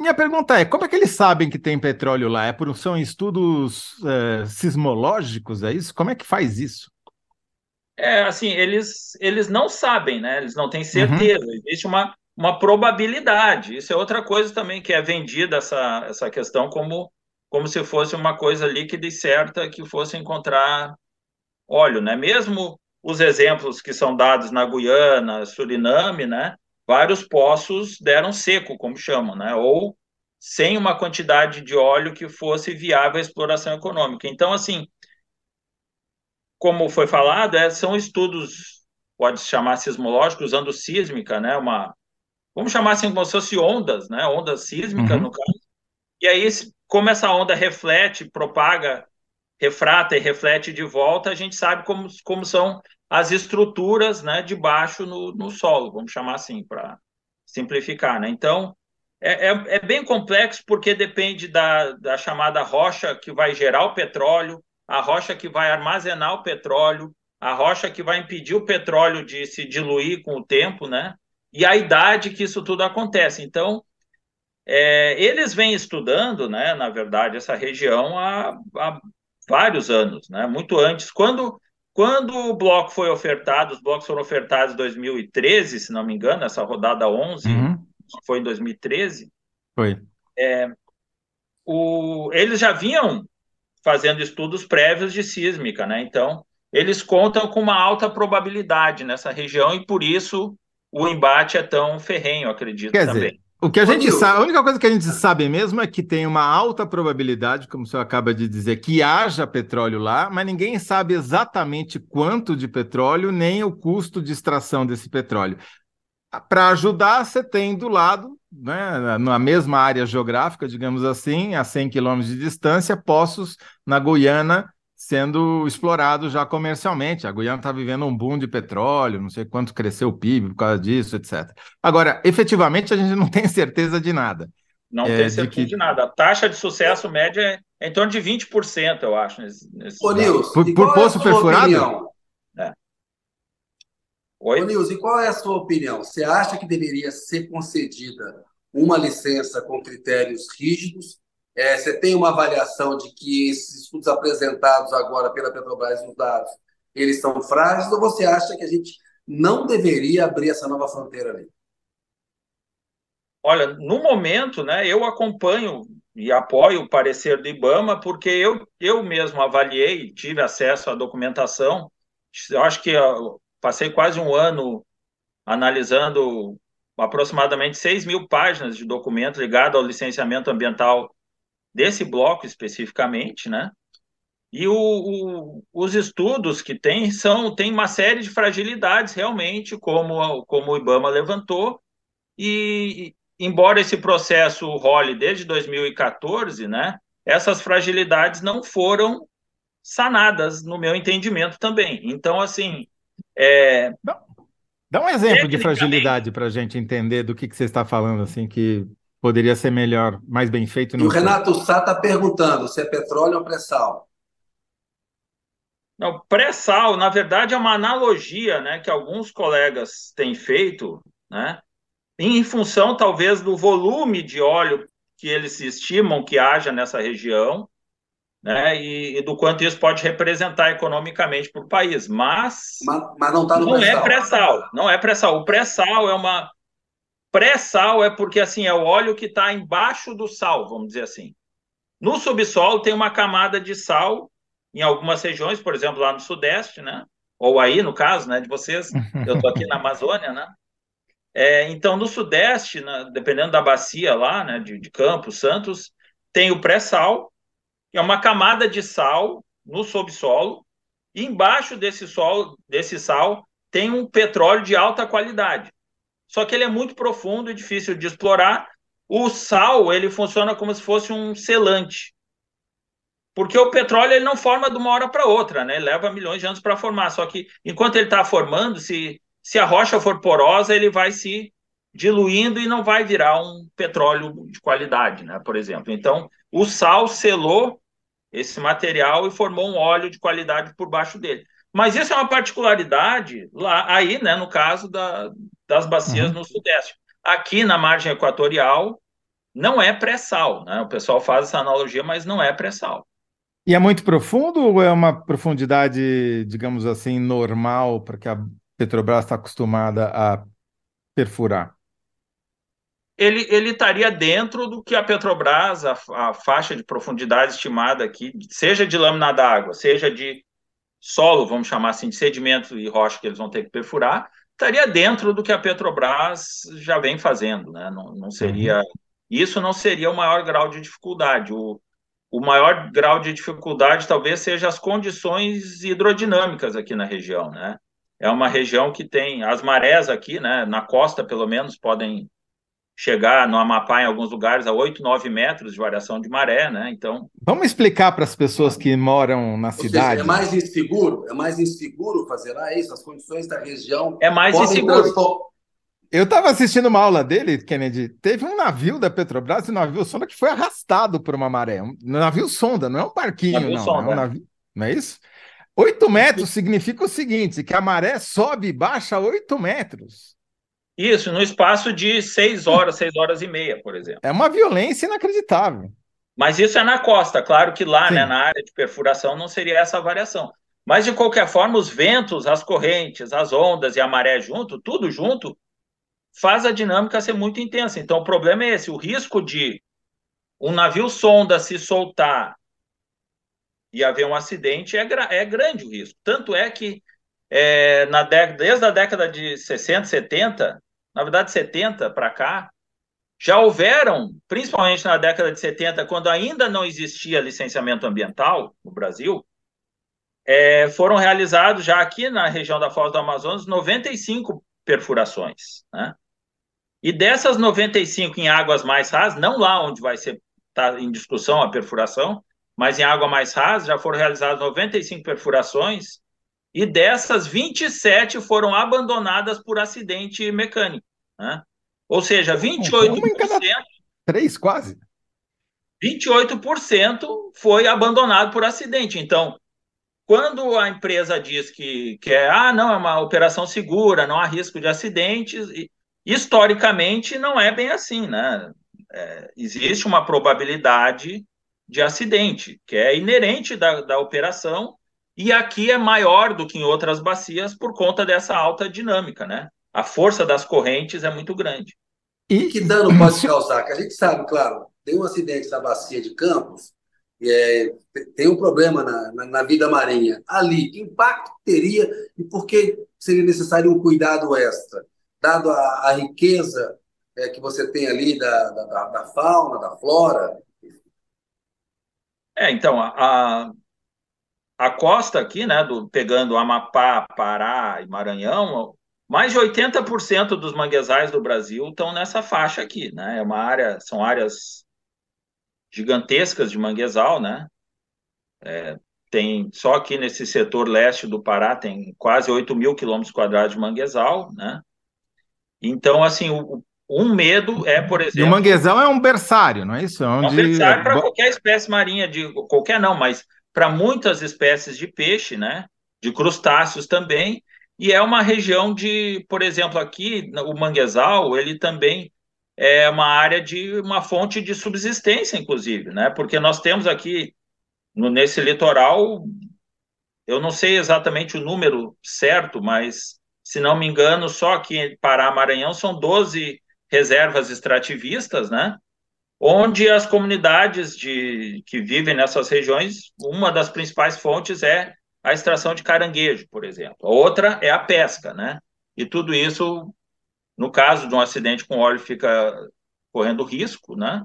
B: Minha pergunta é: como é que eles sabem que tem petróleo lá? É por são estudos é, sismológicos? É isso? Como é que faz isso?
D: É assim, eles eles não sabem, né? Eles não têm uhum. certeza. Uhum. Existe uma, uma probabilidade. Isso é outra coisa também que é vendida essa essa questão como como se fosse uma coisa líquida e certa que fosse encontrar óleo, né? Mesmo os exemplos que são dados na Guiana, Suriname, né? vários poços deram seco, como chamam, né? Ou sem uma quantidade de óleo que fosse viável à exploração econômica. Então, assim, como foi falado, é, são estudos, pode se chamar sismológicos, usando sísmica, né? Uma, vamos chamar assim como se fosse ondas, né? Ondas sísmicas, uhum. no caso. E aí, como essa onda reflete, propaga, refrata e reflete de volta, a gente sabe como, como são as estruturas né, de baixo no, no solo, vamos chamar assim, para simplificar. Né? Então, é, é, é, bem complexo porque depende da, da chamada rocha que vai gerar o petróleo, a rocha que vai armazenar o petróleo, a rocha que vai impedir o petróleo de se diluir com o tempo, né? E a idade que isso tudo acontece. Então, é, eles vêm estudando, né, na verdade, essa região há, há, vários anos, né? Muito antes. Quando, quando o bloco foi ofertado, os blocos foram ofertados em 2013, se não me engano, essa rodada 11, uhum. foi em 2013.
B: Foi.
D: É, o, eles já vinham fazendo estudos prévios de sísmica, né? Então, eles contam com uma alta probabilidade nessa região e por isso o embate é tão ferrenho, acredito
B: Quer
D: também.
B: Dizer, o que a gente sabe, a única coisa que a gente sabe mesmo é que tem uma alta probabilidade, como o senhor acaba de dizer, que haja petróleo lá, mas ninguém sabe exatamente quanto de petróleo, nem o custo de extração desse petróleo. Para ajudar, você tem do lado, né, na mesma área geográfica, digamos assim, a 100 quilômetros de distância, poços na Guiana sendo explorados já comercialmente. A Guiana está vivendo um boom de petróleo, não sei quanto cresceu o PIB por causa disso, etc. Agora, efetivamente, a gente não *laughs* tem certeza de nada.
D: Não é, tem certeza de, que... de, nada. A taxa de sucesso média é em torno de 20%, eu acho. Nesse,
A: nesse Ô, Nils,
B: por, por é poço perfurado? Opinião?
A: Oi? Ô, Nils, e qual é a sua opinião? Você acha que deveria ser concedida uma licença com critérios rígidos? É, você tem uma avaliação de que esses estudos apresentados agora pela Petrobras, os dados, eles são frágeis, ou você acha que a gente não deveria abrir essa nova fronteira ali?
D: Olha, no momento, né, eu acompanho e apoio o parecer do IBAMA, porque eu, eu mesmo avaliei, tive acesso à documentação, eu acho que passei quase um ano analisando aproximadamente 6 mil páginas de documento ligado ao licenciamento ambiental desse bloco especificamente, né? E o, o, os estudos que tem são tem uma série de fragilidades realmente, como, como o IBAMA levantou, e embora esse processo role desde 2014, né? Essas fragilidades não foram sanadas, no meu entendimento também. Então, assim, é...
B: Dá um exemplo de fragilidade para a gente entender do que, que você está falando, assim, que poderia ser melhor, mais bem feito.
A: E o Renato Sá está perguntando se é petróleo ou pré-sal.
D: Não, pré-sal, na verdade, é uma analogia né, que alguns colegas têm feito, né, em função, talvez, do volume de óleo que eles estimam que haja nessa região, né, e, e, do quanto isso pode representar economicamente para o país. Mas,
A: mas, mas não está no
D: não é pré-sal. Não é pré-sal. O pré-sal é uma. Pré-sal é porque assim é o óleo que está embaixo do sal, vamos dizer assim. No subsolo tem uma camada de sal em algumas regiões, por exemplo, lá no Sudeste, né? Ou aí, no caso, né, de vocês, *laughs* eu estou aqui na Amazônia, né? É, então, no Sudeste, né, dependendo da bacia lá, né, de, de Campos, Santos, tem o pré-sal, é uma camada de sal no subsolo, e embaixo desse, sol, desse sal tem um petróleo de alta qualidade. Só que ele é muito profundo e difícil de explorar. O sal ele funciona como se fosse um selante. Porque o petróleo ele não forma de uma hora para outra, né? Ele leva milhões de anos para formar. Só que enquanto ele está formando, se, se a rocha for porosa, ele vai se diluindo e não vai virar um petróleo de qualidade, né? Por exemplo. Então, o sal selou esse material e formou um óleo de qualidade por baixo dele. Mas isso é uma particularidade lá aí, né, no caso da, das bacias uhum. no Sudeste. Aqui na margem equatorial não é pré-sal, né? O pessoal faz essa analogia, mas não é pré-sal.
B: E é muito profundo ou é uma profundidade, digamos assim, normal para que a Petrobras está acostumada a perfurar?
D: ele, ele estaria dentro do que a Petrobras, a, a faixa de profundidade estimada aqui, seja de lâmina d'água, seja de solo, vamos chamar assim, de sedimento e rocha que eles vão ter que perfurar, estaria dentro do que a Petrobras já vem fazendo, né? Não, não seria. Uhum. Isso não seria o maior grau de dificuldade. O, o maior grau de dificuldade talvez seja as condições hidrodinâmicas aqui na região, né? É uma região que tem as marés aqui, né? Na costa, pelo menos, podem chegar no Amapá, em alguns lugares, a 8, 9 metros de variação de maré, né? Então.
B: Vamos explicar para as pessoas que moram na cidade. Seja,
A: é mais inseguro? É mais inseguro fazer lá isso? As condições da região.
D: É mais inseguro.
B: Eu estava assistindo uma aula dele, Kennedy. Teve um navio da Petrobras, um navio sonda, que foi arrastado por uma maré. Um navio sonda, não é um barquinho, navio não. Sonda. É um navio, não é isso? Oito metros significa o seguinte: que a maré sobe e baixa oito metros.
D: Isso, no espaço de seis *laughs* horas, seis horas e meia, por exemplo.
B: É uma violência inacreditável.
D: Mas isso é na costa, claro que lá, né, na área de perfuração, não seria essa variação. Mas, de qualquer forma, os ventos, as correntes, as ondas e a maré junto, tudo junto, faz a dinâmica ser muito intensa. Então, o problema é esse: o risco de um navio sonda se soltar e haver um acidente é, é grande o risco. Tanto é que é, na década, desde a década de 60, 70, na verdade 70 para cá, já houveram, principalmente na década de 70, quando ainda não existia licenciamento ambiental no Brasil, é, foram realizados já aqui na região da Foz do Amazonas 95 perfurações. Né? E dessas 95 em águas mais rasas, não lá onde vai ser tá em discussão a perfuração, mas em água mais rasa já foram realizadas 95 perfurações e dessas 27 foram abandonadas por acidente mecânico, né? Ou seja, 28%.
B: Três, quase.
D: 28% foi abandonado por acidente. Então, quando a empresa diz que, que é, ah, não, é uma operação segura, não há risco de acidentes, historicamente não é bem assim, né? É, existe uma probabilidade de acidente, que é inerente da, da operação, e aqui é maior do que em outras bacias por conta dessa alta dinâmica, né? A força das correntes é muito grande.
A: E que dano pode causar? Que a gente sabe, claro, tem um acidente na bacia de Campos, e é, tem um problema na, na, na, vida marinha. Ali, que impacto teria e por que seria necessário um cuidado extra? dado a, a riqueza é, que você tem ali da, da, da, fauna, da flora?
D: É, então, a, a costa aqui, né, do, pegando Amapá, Pará e Maranhão, mais de 80% dos manguezais do Brasil estão nessa faixa aqui, né? É uma área, são áreas gigantescas de manguezal, né? É, tem só aqui nesse setor leste do Pará tem quase 8 mil quilômetros quadrados de manguezal, né? Então, assim, o, um medo é, por exemplo.
B: E o manguezal é um berçário, não é isso? É,
D: onde... é um berçário para qualquer espécie marinha, de qualquer não, mas para muitas espécies de peixe, né? De crustáceos também. E é uma região de, por exemplo, aqui, o manguezal, ele também é uma área de uma fonte de subsistência, inclusive, né? Porque nós temos aqui no, nesse litoral, eu não sei exatamente o número certo, mas se não me engano, só aqui em Pará, Maranhão, são 12 reservas extrativistas, né? Onde as comunidades de, que vivem nessas regiões, uma das principais fontes é a extração de caranguejo, por exemplo. A outra é a pesca, né? E tudo isso, no caso de um acidente com óleo, fica correndo risco, né?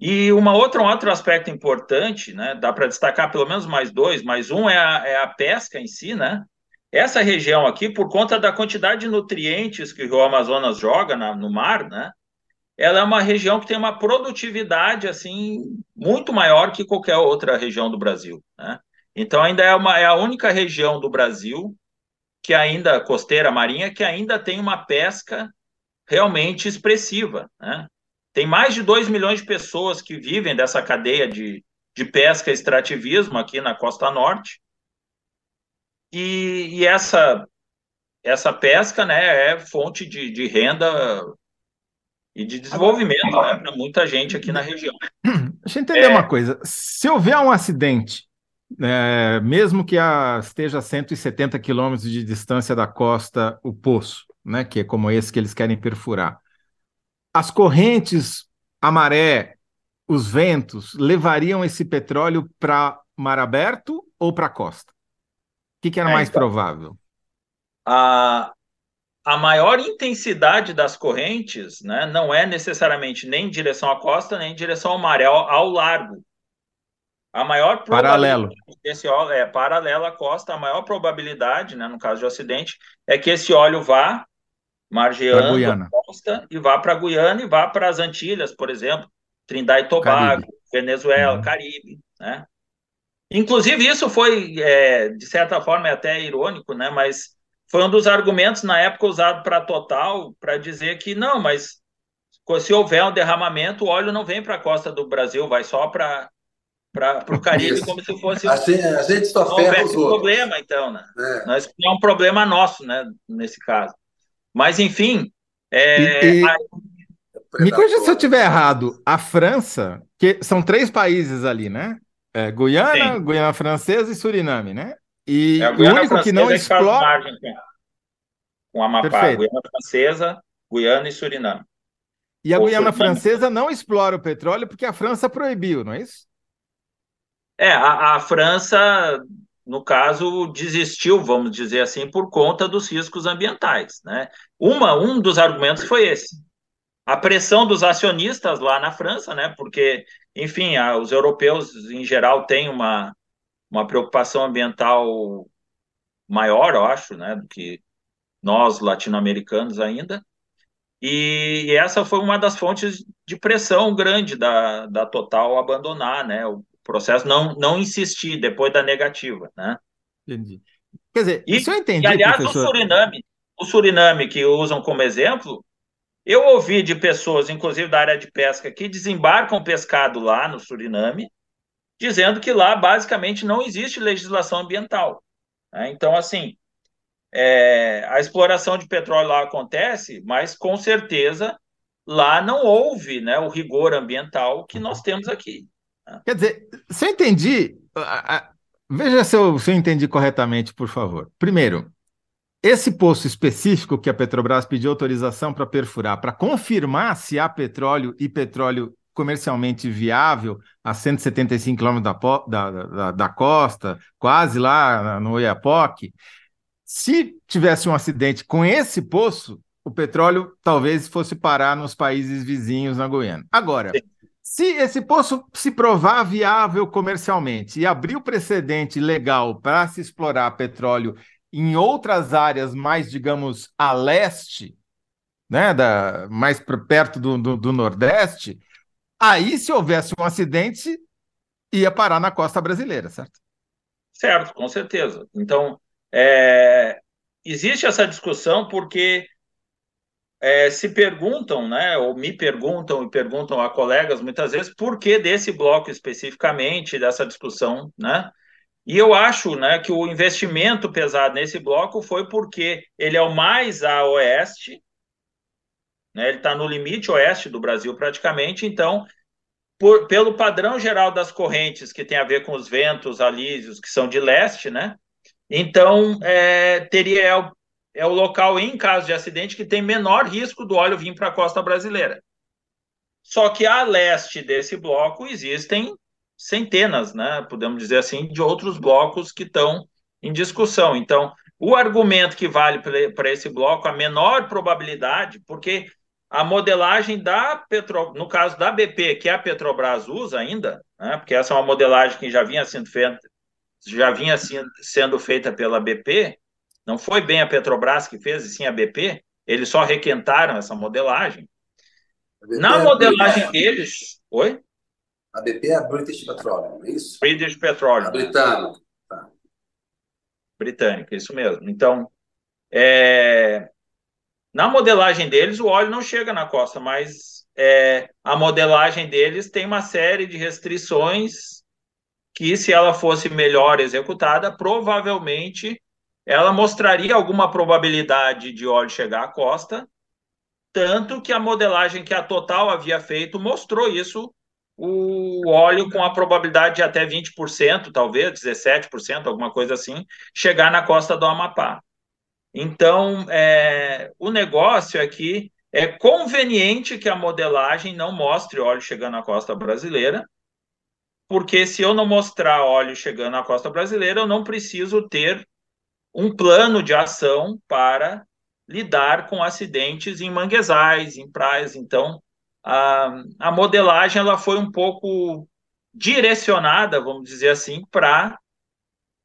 D: E uma outra, um outro aspecto importante, né? Dá para destacar pelo menos mais dois, mas um é a, é a pesca em si, né? Essa região aqui, por conta da quantidade de nutrientes que o Rio Amazonas joga na, no mar, né? Ela é uma região que tem uma produtividade assim muito maior que qualquer outra região do Brasil, né? Então ainda é, uma, é a única região do Brasil que ainda costeira marinha que ainda tem uma pesca realmente expressiva, né? Tem mais de 2 milhões de pessoas que vivem dessa cadeia de, de pesca e extrativismo aqui na costa norte. E, e essa, essa pesca né, é fonte de, de renda e de desenvolvimento né, para muita gente aqui na *clears throat* região.
B: Deixa eu entender é... uma coisa. Se houver um acidente, é, mesmo que a, esteja a 170 quilômetros de distância da costa, o poço, né, que é como esse que eles querem perfurar, as correntes, a maré, os ventos levariam esse petróleo para mar aberto ou para a costa? que, que era é, mais então, provável?
D: A, a maior intensidade das correntes né, não é necessariamente nem em direção à costa, nem em direção ao mar, é ao, ao largo. A maior
B: paralelo
D: desse óleo é paralelo à costa, a maior probabilidade, né, no caso de acidente, é que esse óleo vá margeando costa e vá para a Guiana e vá para as Antilhas, por exemplo, Trindade e Tobago, Caribe. Venezuela, uhum. Caribe, né? Inclusive, isso foi, é, de certa forma, é até irônico, né? Mas foi um dos argumentos na época usado para a Total para dizer que não, mas se houver um derramamento, o óleo não vem para a costa do Brasil, vai só para para o Caribe Isso. como se fosse
A: a gente, a gente só não ferra os
D: problema então né? É. Nós, é um problema nosso né nesse caso. Mas enfim é,
B: e, e... A... me corrija se eu estiver errado. A França que são três países ali né? É, Guiana Sim. Guiana Francesa e Suriname né e é, o único que não é explora
D: com a Amapá Perfeito. Guiana Francesa Guiana e Suriname
B: e a Guiana Francesa não explora o petróleo porque a França proibiu não é isso
D: é, a, a França, no caso, desistiu, vamos dizer assim, por conta dos riscos ambientais. Né? Uma, um dos argumentos foi esse. A pressão dos acionistas lá na França, né? porque, enfim, a, os europeus, em geral, têm uma, uma preocupação ambiental maior, eu acho, né, do que nós latino-americanos ainda. E essa foi uma das fontes de pressão grande da, da Total abandonar né, o, processo não, não insistir depois da negativa, né?
B: Entendi. Quer dizer, e, isso eu entendi,
D: e, aliás, professor... o Suriname, o Suriname que usam como exemplo, eu ouvi de pessoas, inclusive da área de pesca, que desembarcam pescado lá no Suriname, dizendo que lá basicamente não existe legislação ambiental. Né? Então, assim, é, a exploração de petróleo lá acontece, mas com certeza lá não houve né, o rigor ambiental que nós temos aqui.
B: Quer dizer, se eu entendi, veja se eu, se eu entendi corretamente, por favor. Primeiro, esse poço específico que a Petrobras pediu autorização para perfurar, para confirmar se há petróleo e petróleo comercialmente viável a 175 quilômetros da, da, da, da, costa, quase lá no Oiapoque, se tivesse um acidente com esse poço, o petróleo talvez fosse parar nos países vizinhos na Guiana. Agora, se esse poço se provar viável comercialmente e abrir o precedente legal para se explorar petróleo em outras áreas mais, digamos, a leste, né, da, mais perto do, do, do Nordeste, aí se houvesse um acidente, ia parar na costa brasileira, certo?
D: Certo, com certeza. Então, é, existe essa discussão porque é, se perguntam, né, ou me perguntam e perguntam a colegas muitas vezes por que desse bloco especificamente, dessa discussão, né? E eu acho, né, que o investimento pesado nesse bloco foi porque ele é o mais a oeste, né, ele está no limite oeste do Brasil praticamente, então, por, pelo padrão geral das correntes que tem a ver com os ventos alísios que são de leste, né? Então, é, teria é é o local, em caso de acidente, que tem menor risco do óleo vir para a costa brasileira. Só que a leste desse bloco existem centenas, né, podemos dizer assim, de outros blocos que estão em discussão. Então, o argumento que vale para esse bloco, a menor probabilidade, porque a modelagem da Petro, no caso da BP, que a Petrobras usa ainda, né, porque essa é uma modelagem que já vinha sendo feita, já vinha sendo feita pela BP, não foi bem a Petrobras que fez, e sim a BP. Eles só requentaram essa modelagem. Na é modelagem a... deles. Oi?
A: A BP é a British Petroleum, é isso?
D: British Petroleum. A
A: britânica. Tá.
D: Britânica, isso mesmo. Então, é... na modelagem deles, o óleo não chega na costa, mas é... a modelagem deles tem uma série de restrições que, se ela fosse melhor executada, provavelmente ela mostraria alguma probabilidade de óleo chegar à costa, tanto que a modelagem que a Total havia feito mostrou isso, o óleo com a probabilidade de até 20%, talvez 17%, alguma coisa assim, chegar na costa do Amapá. Então, é, o negócio aqui é conveniente que a modelagem não mostre óleo chegando à costa brasileira, porque se eu não mostrar óleo chegando à costa brasileira, eu não preciso ter um plano de ação para lidar com acidentes em manguezais, em praias. Então, a, a modelagem ela foi um pouco direcionada, vamos dizer assim, para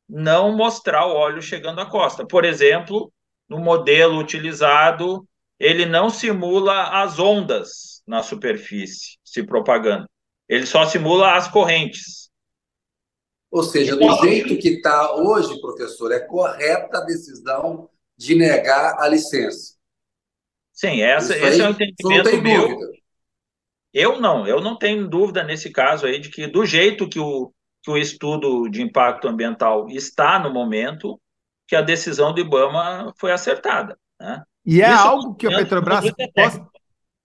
D: não mostrar o óleo chegando à costa. Por exemplo, no modelo utilizado ele não simula as ondas na superfície se propagando. Ele só simula as correntes.
A: Ou seja, do jeito que está hoje, professor, é correta a decisão de negar a licença.
D: Sim, essa, esse é o entendimento meu. Dúvida. Eu não, eu não tenho dúvida nesse caso aí de que do jeito que o, que o estudo de impacto ambiental está no momento, que a decisão do IBAMA foi acertada. Né?
B: E é Isso algo que a Petrobras possa,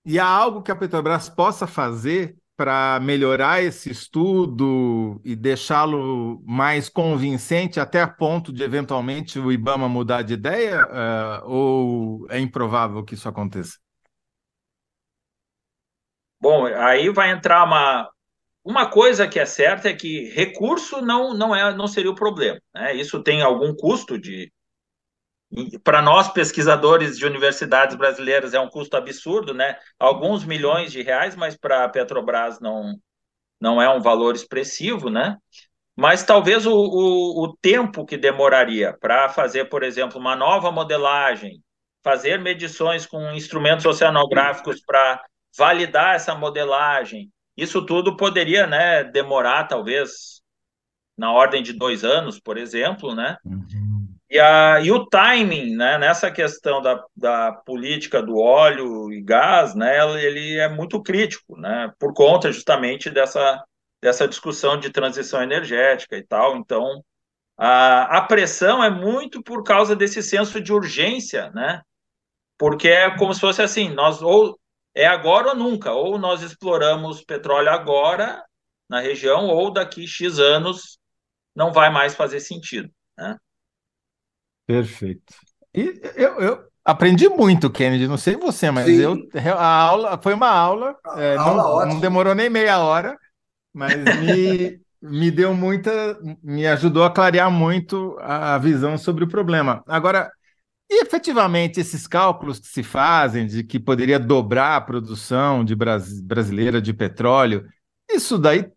B: e é algo que a Petrobras possa fazer para melhorar esse estudo e deixá-lo mais convincente até a ponto de eventualmente o IBAMA mudar de ideia? Uh, ou é improvável que isso aconteça?
D: Bom, aí vai entrar uma, uma coisa que é certa é que recurso não, não, é, não seria o problema. Né? Isso tem algum custo de. Para nós, pesquisadores de universidades brasileiras, é um custo absurdo, né? Alguns milhões de reais, mas para a Petrobras não, não é um valor expressivo, né? Mas talvez o, o, o tempo que demoraria para fazer, por exemplo, uma nova modelagem, fazer medições com instrumentos oceanográficos para validar essa modelagem, isso tudo poderia, né, demorar talvez na ordem de dois anos, por exemplo, né? Uhum. E, a, e o timing, né, nessa questão da, da política do óleo e gás, né, ele é muito crítico, né, por conta justamente dessa, dessa discussão de transição energética e tal. Então, a, a pressão é muito por causa desse senso de urgência, né? Porque é como se fosse assim, nós ou é agora ou nunca. Ou nós exploramos petróleo agora na região, ou daqui X anos não vai mais fazer sentido. Né?
B: Perfeito. E eu, eu aprendi muito, Kennedy. Não sei você, mas eu a aula foi uma aula, é, aula não, não, demorou nem meia hora, mas me, *laughs* me deu muita, me ajudou a clarear muito a visão sobre o problema. Agora, e efetivamente esses cálculos que se fazem de que poderia dobrar a produção de brasileira de petróleo, isso daí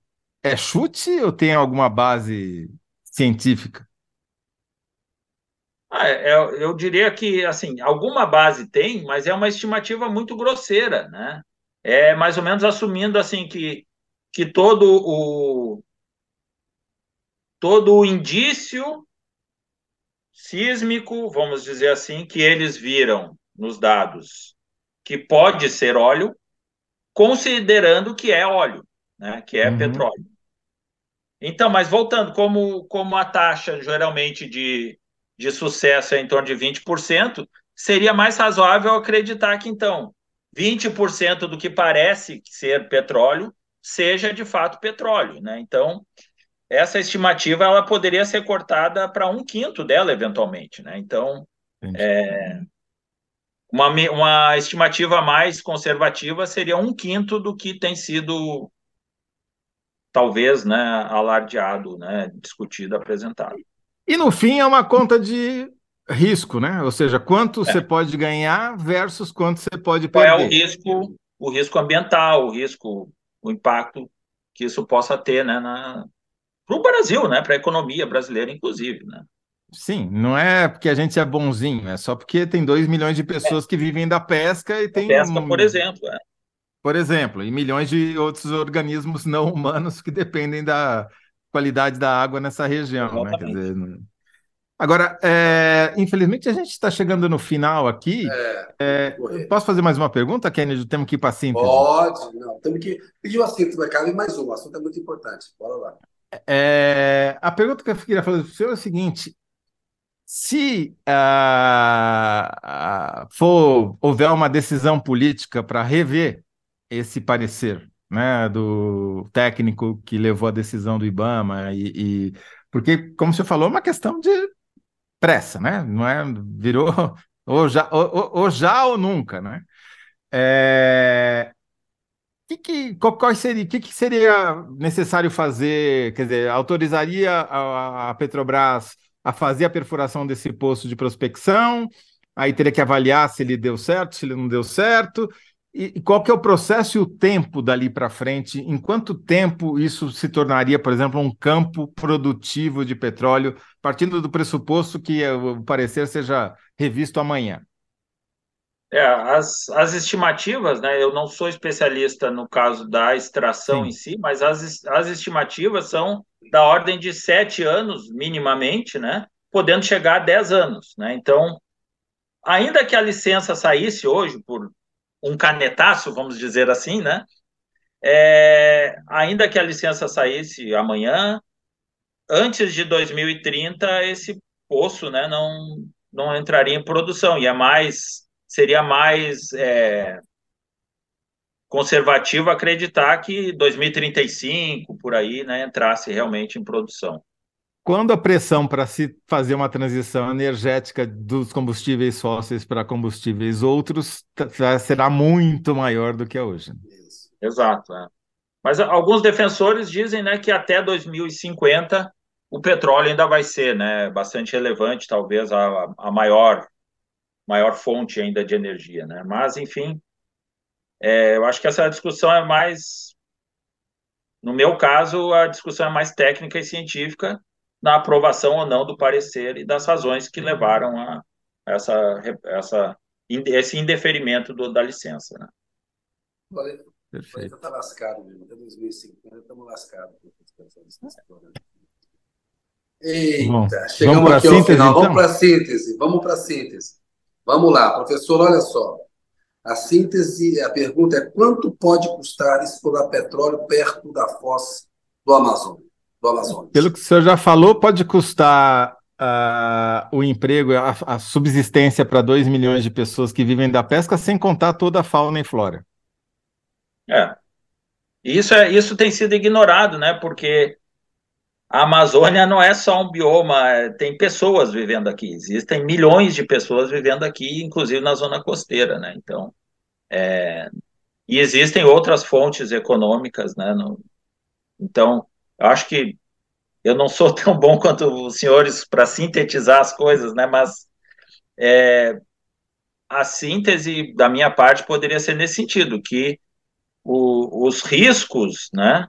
B: é chute ou tem alguma base científica?
D: Ah, é, eu diria que assim alguma base tem, mas é uma estimativa muito grosseira, né? É mais ou menos assumindo assim que, que todo o todo o indício sísmico, vamos dizer assim, que eles viram nos dados que pode ser óleo, considerando que é óleo, né, que é uhum. petróleo. Então, mas voltando, como, como a taxa geralmente de, de sucesso é em torno de 20%, seria mais razoável acreditar que, então, 20% do que parece ser petróleo seja de fato petróleo. Né? Então, essa estimativa ela poderia ser cortada para um quinto dela, eventualmente. Né? Então, é, uma, uma estimativa mais conservativa seria um quinto do que tem sido, talvez, né, alardeado, né, discutido, apresentado.
B: E no fim é uma conta de risco, né? Ou seja, quanto é. você pode ganhar versus quanto você pode perder.
D: Qual é o risco, o risco ambiental, o risco, o impacto que isso possa ter, né, na, para o Brasil, né? Para a economia brasileira, inclusive, né?
B: Sim, não é porque a gente é bonzinho, é só porque tem 2 milhões de pessoas é. que vivem da pesca e tem.
D: pesca, por exemplo. É.
B: Por exemplo, e milhões de outros organismos não humanos que dependem da qualidade da água nessa região. Né? Quer dizer, Agora, é, infelizmente, a gente está chegando no final aqui. É, é, posso fazer mais uma pergunta, Kennedy? Temos que ir para a síntese.
A: Pode, não. Temos que pedir uma síntese, mercado e mais um. O assunto é muito importante. Bora lá.
B: É, a pergunta que eu queria fazer para o senhor é a seguinte: se uh, uh, for houver uma decisão política para rever esse parecer, né, do técnico que levou a decisão do IBAMA e, e porque, como você falou, é uma questão de pressa, né? Não é virou *laughs* ou já ou, ou já ou nunca, né? É, que, que, qual, seria, que, que seria necessário fazer? Quer dizer, autorizaria a, a Petrobras a fazer a perfuração desse poço de prospecção? Aí teria que avaliar se ele deu certo, se ele não deu certo. E, e qual que é o processo e o tempo dali para frente? Em quanto tempo isso se tornaria, por exemplo, um campo produtivo de petróleo, partindo do pressuposto que o parecer seja revisto amanhã?
D: É, as, as estimativas, né? Eu não sou especialista no caso da extração Sim. em si, mas as, as estimativas são da ordem de sete anos, minimamente, né? Podendo chegar a dez anos, né? Então, ainda que a licença saísse hoje por um canetaço, vamos dizer assim, né? É, ainda que a licença saísse amanhã, antes de 2030 esse poço, né, não não entraria em produção e é mais seria mais é, conservativo acreditar que 2035 por aí, né, entrasse realmente em produção.
B: Quando a pressão para se fazer uma transição energética dos combustíveis fósseis para combustíveis outros será muito maior do que é hoje.
D: Exato. É. Mas alguns defensores dizem né, que até 2050 o petróleo ainda vai ser né, bastante relevante, talvez a, a maior, maior fonte ainda de energia. Né? Mas, enfim, é, eu acho que essa discussão é mais. No meu caso, a discussão é mais técnica e científica na aprovação ou não do parecer e das razões que levaram a essa, essa, esse indeferimento do, da licença. Né?
A: Perfeito. Está lascado mesmo, até 2050 estamos lascados. Eita, Bom, chegamos aqui ao síntese, final. Então? Vamos para a síntese, vamos para a síntese. Vamos lá, professor, olha só. A síntese, a pergunta é quanto pode custar explorar petróleo perto da foz do Amazonas? do Amazonas.
B: Pelo que o senhor já falou, pode custar uh, o emprego, a, a subsistência para 2 milhões de pessoas que vivem da pesca, sem contar toda a fauna e flora.
D: É. Isso, é, isso tem sido ignorado, né? Porque a Amazônia não é só um bioma, é, tem pessoas vivendo aqui, existem milhões de pessoas vivendo aqui, inclusive na zona costeira, né? Então, é, e existem outras fontes econômicas, né? No, então, eu acho que eu não sou *laughs* tão bom quanto os senhores para sintetizar as coisas, né? Mas é, a síntese da minha parte poderia ser nesse sentido, que o, os riscos, né?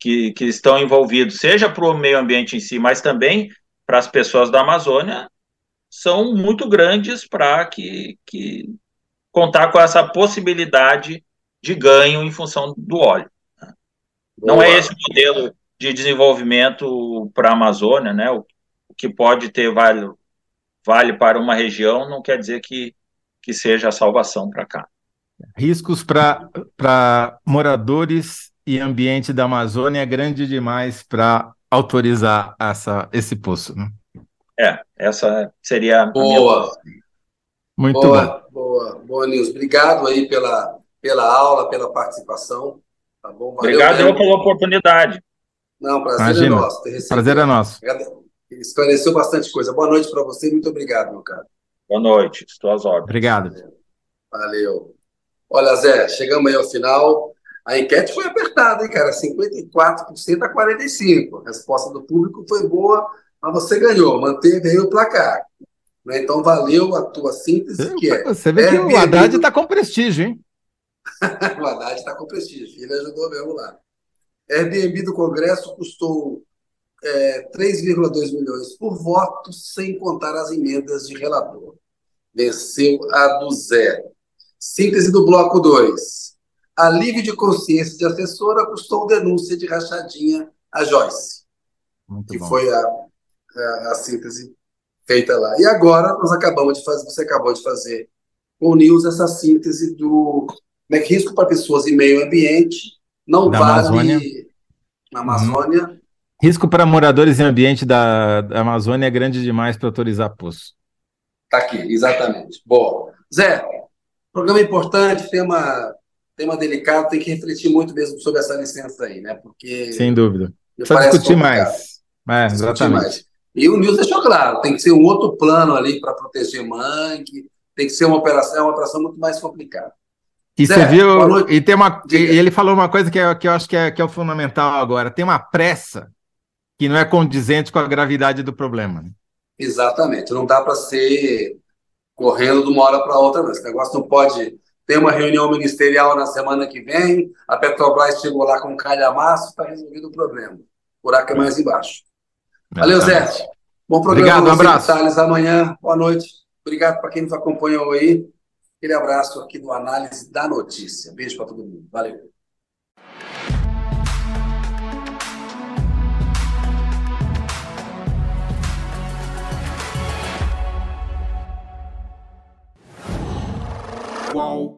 D: Que, que estão envolvidos, seja para o meio ambiente em si, mas também para as pessoas da Amazônia, são muito grandes para que, que contar com essa possibilidade de ganho em função do óleo. Não é esse modelo de desenvolvimento para a Amazônia, né? O, o, que pode ter vale, vale para uma região não quer dizer que, que seja a salvação para cá.
B: Riscos para moradores e ambiente da Amazônia é grande demais para autorizar essa, esse poço. Né?
D: É, essa seria
A: boa. Muito boa, bom. Boa, boa, Nils. Obrigado aí pela, pela aula, pela participação. Tá bom?
D: Valeu Obrigado eu pela oportunidade.
A: Não, prazer é Imagina. é nosso.
B: Prazer é nosso.
A: Esclareceu bastante coisa. Boa noite para você. Muito obrigado, meu caro.
D: Boa noite. Estou às ordens.
B: Obrigado.
A: Valeu. Olha, Zé, chegamos aí ao final. A enquete foi apertada, hein, cara? 54% a 45%. A resposta do público foi boa, mas você ganhou, manteve aí o placar. Né? Então, valeu a tua síntese, que é...
B: Você vê que o Haddad está com prestígio, hein? *laughs*
A: o Haddad está com prestígio, ele ajudou mesmo lá. Airbnb do Congresso custou é, 3,2 milhões por voto, sem contar as emendas de relator. Venceu a do zero. Síntese do bloco 2. Alívio de consciência de assessora custou denúncia de rachadinha a Joyce. Muito que bom. foi a, a, a, síntese feita lá. E agora nós acabamos de fazer, você acabou de fazer com o News essa síntese do né, risco para pessoas e meio ambiente, não da vale Amazônia. na Amazônia. Uhum.
B: Risco para moradores e ambiente da, da Amazônia é grande demais para autorizar poço.
A: Está aqui, exatamente. Bom, Zé, programa importante, tema, tema delicado, tem que refletir muito mesmo sobre essa licença aí, né? Porque.
B: Sem dúvida. Só discutir mais. É, exatamente. Mais.
A: E o Nils deixou claro, tem que ser um outro plano ali para proteger mangue, tem que ser uma operação, é uma operação muito mais complicada.
B: E Zé, você viu, e tem uma, e ele falou uma coisa que, é, que eu acho que é, que é o fundamental agora, tem uma pressa que não é condizente com a gravidade do problema. Né?
A: Exatamente, não dá para ser correndo de uma hora para outra, não. Esse negócio não pode tem uma reunião ministerial na semana que vem, a Petrobras chegou lá com um calhamaço, está resolvido o problema. O buraco é mais embaixo. Valeu, Zé. Bom programa.
B: Obrigado, um abraço.
A: Detalhes amanhã. Boa noite. Obrigado para quem nos acompanhou aí. Aquele abraço aqui do Análise da Notícia. Beijo para todo mundo. Valeu.
E: Qual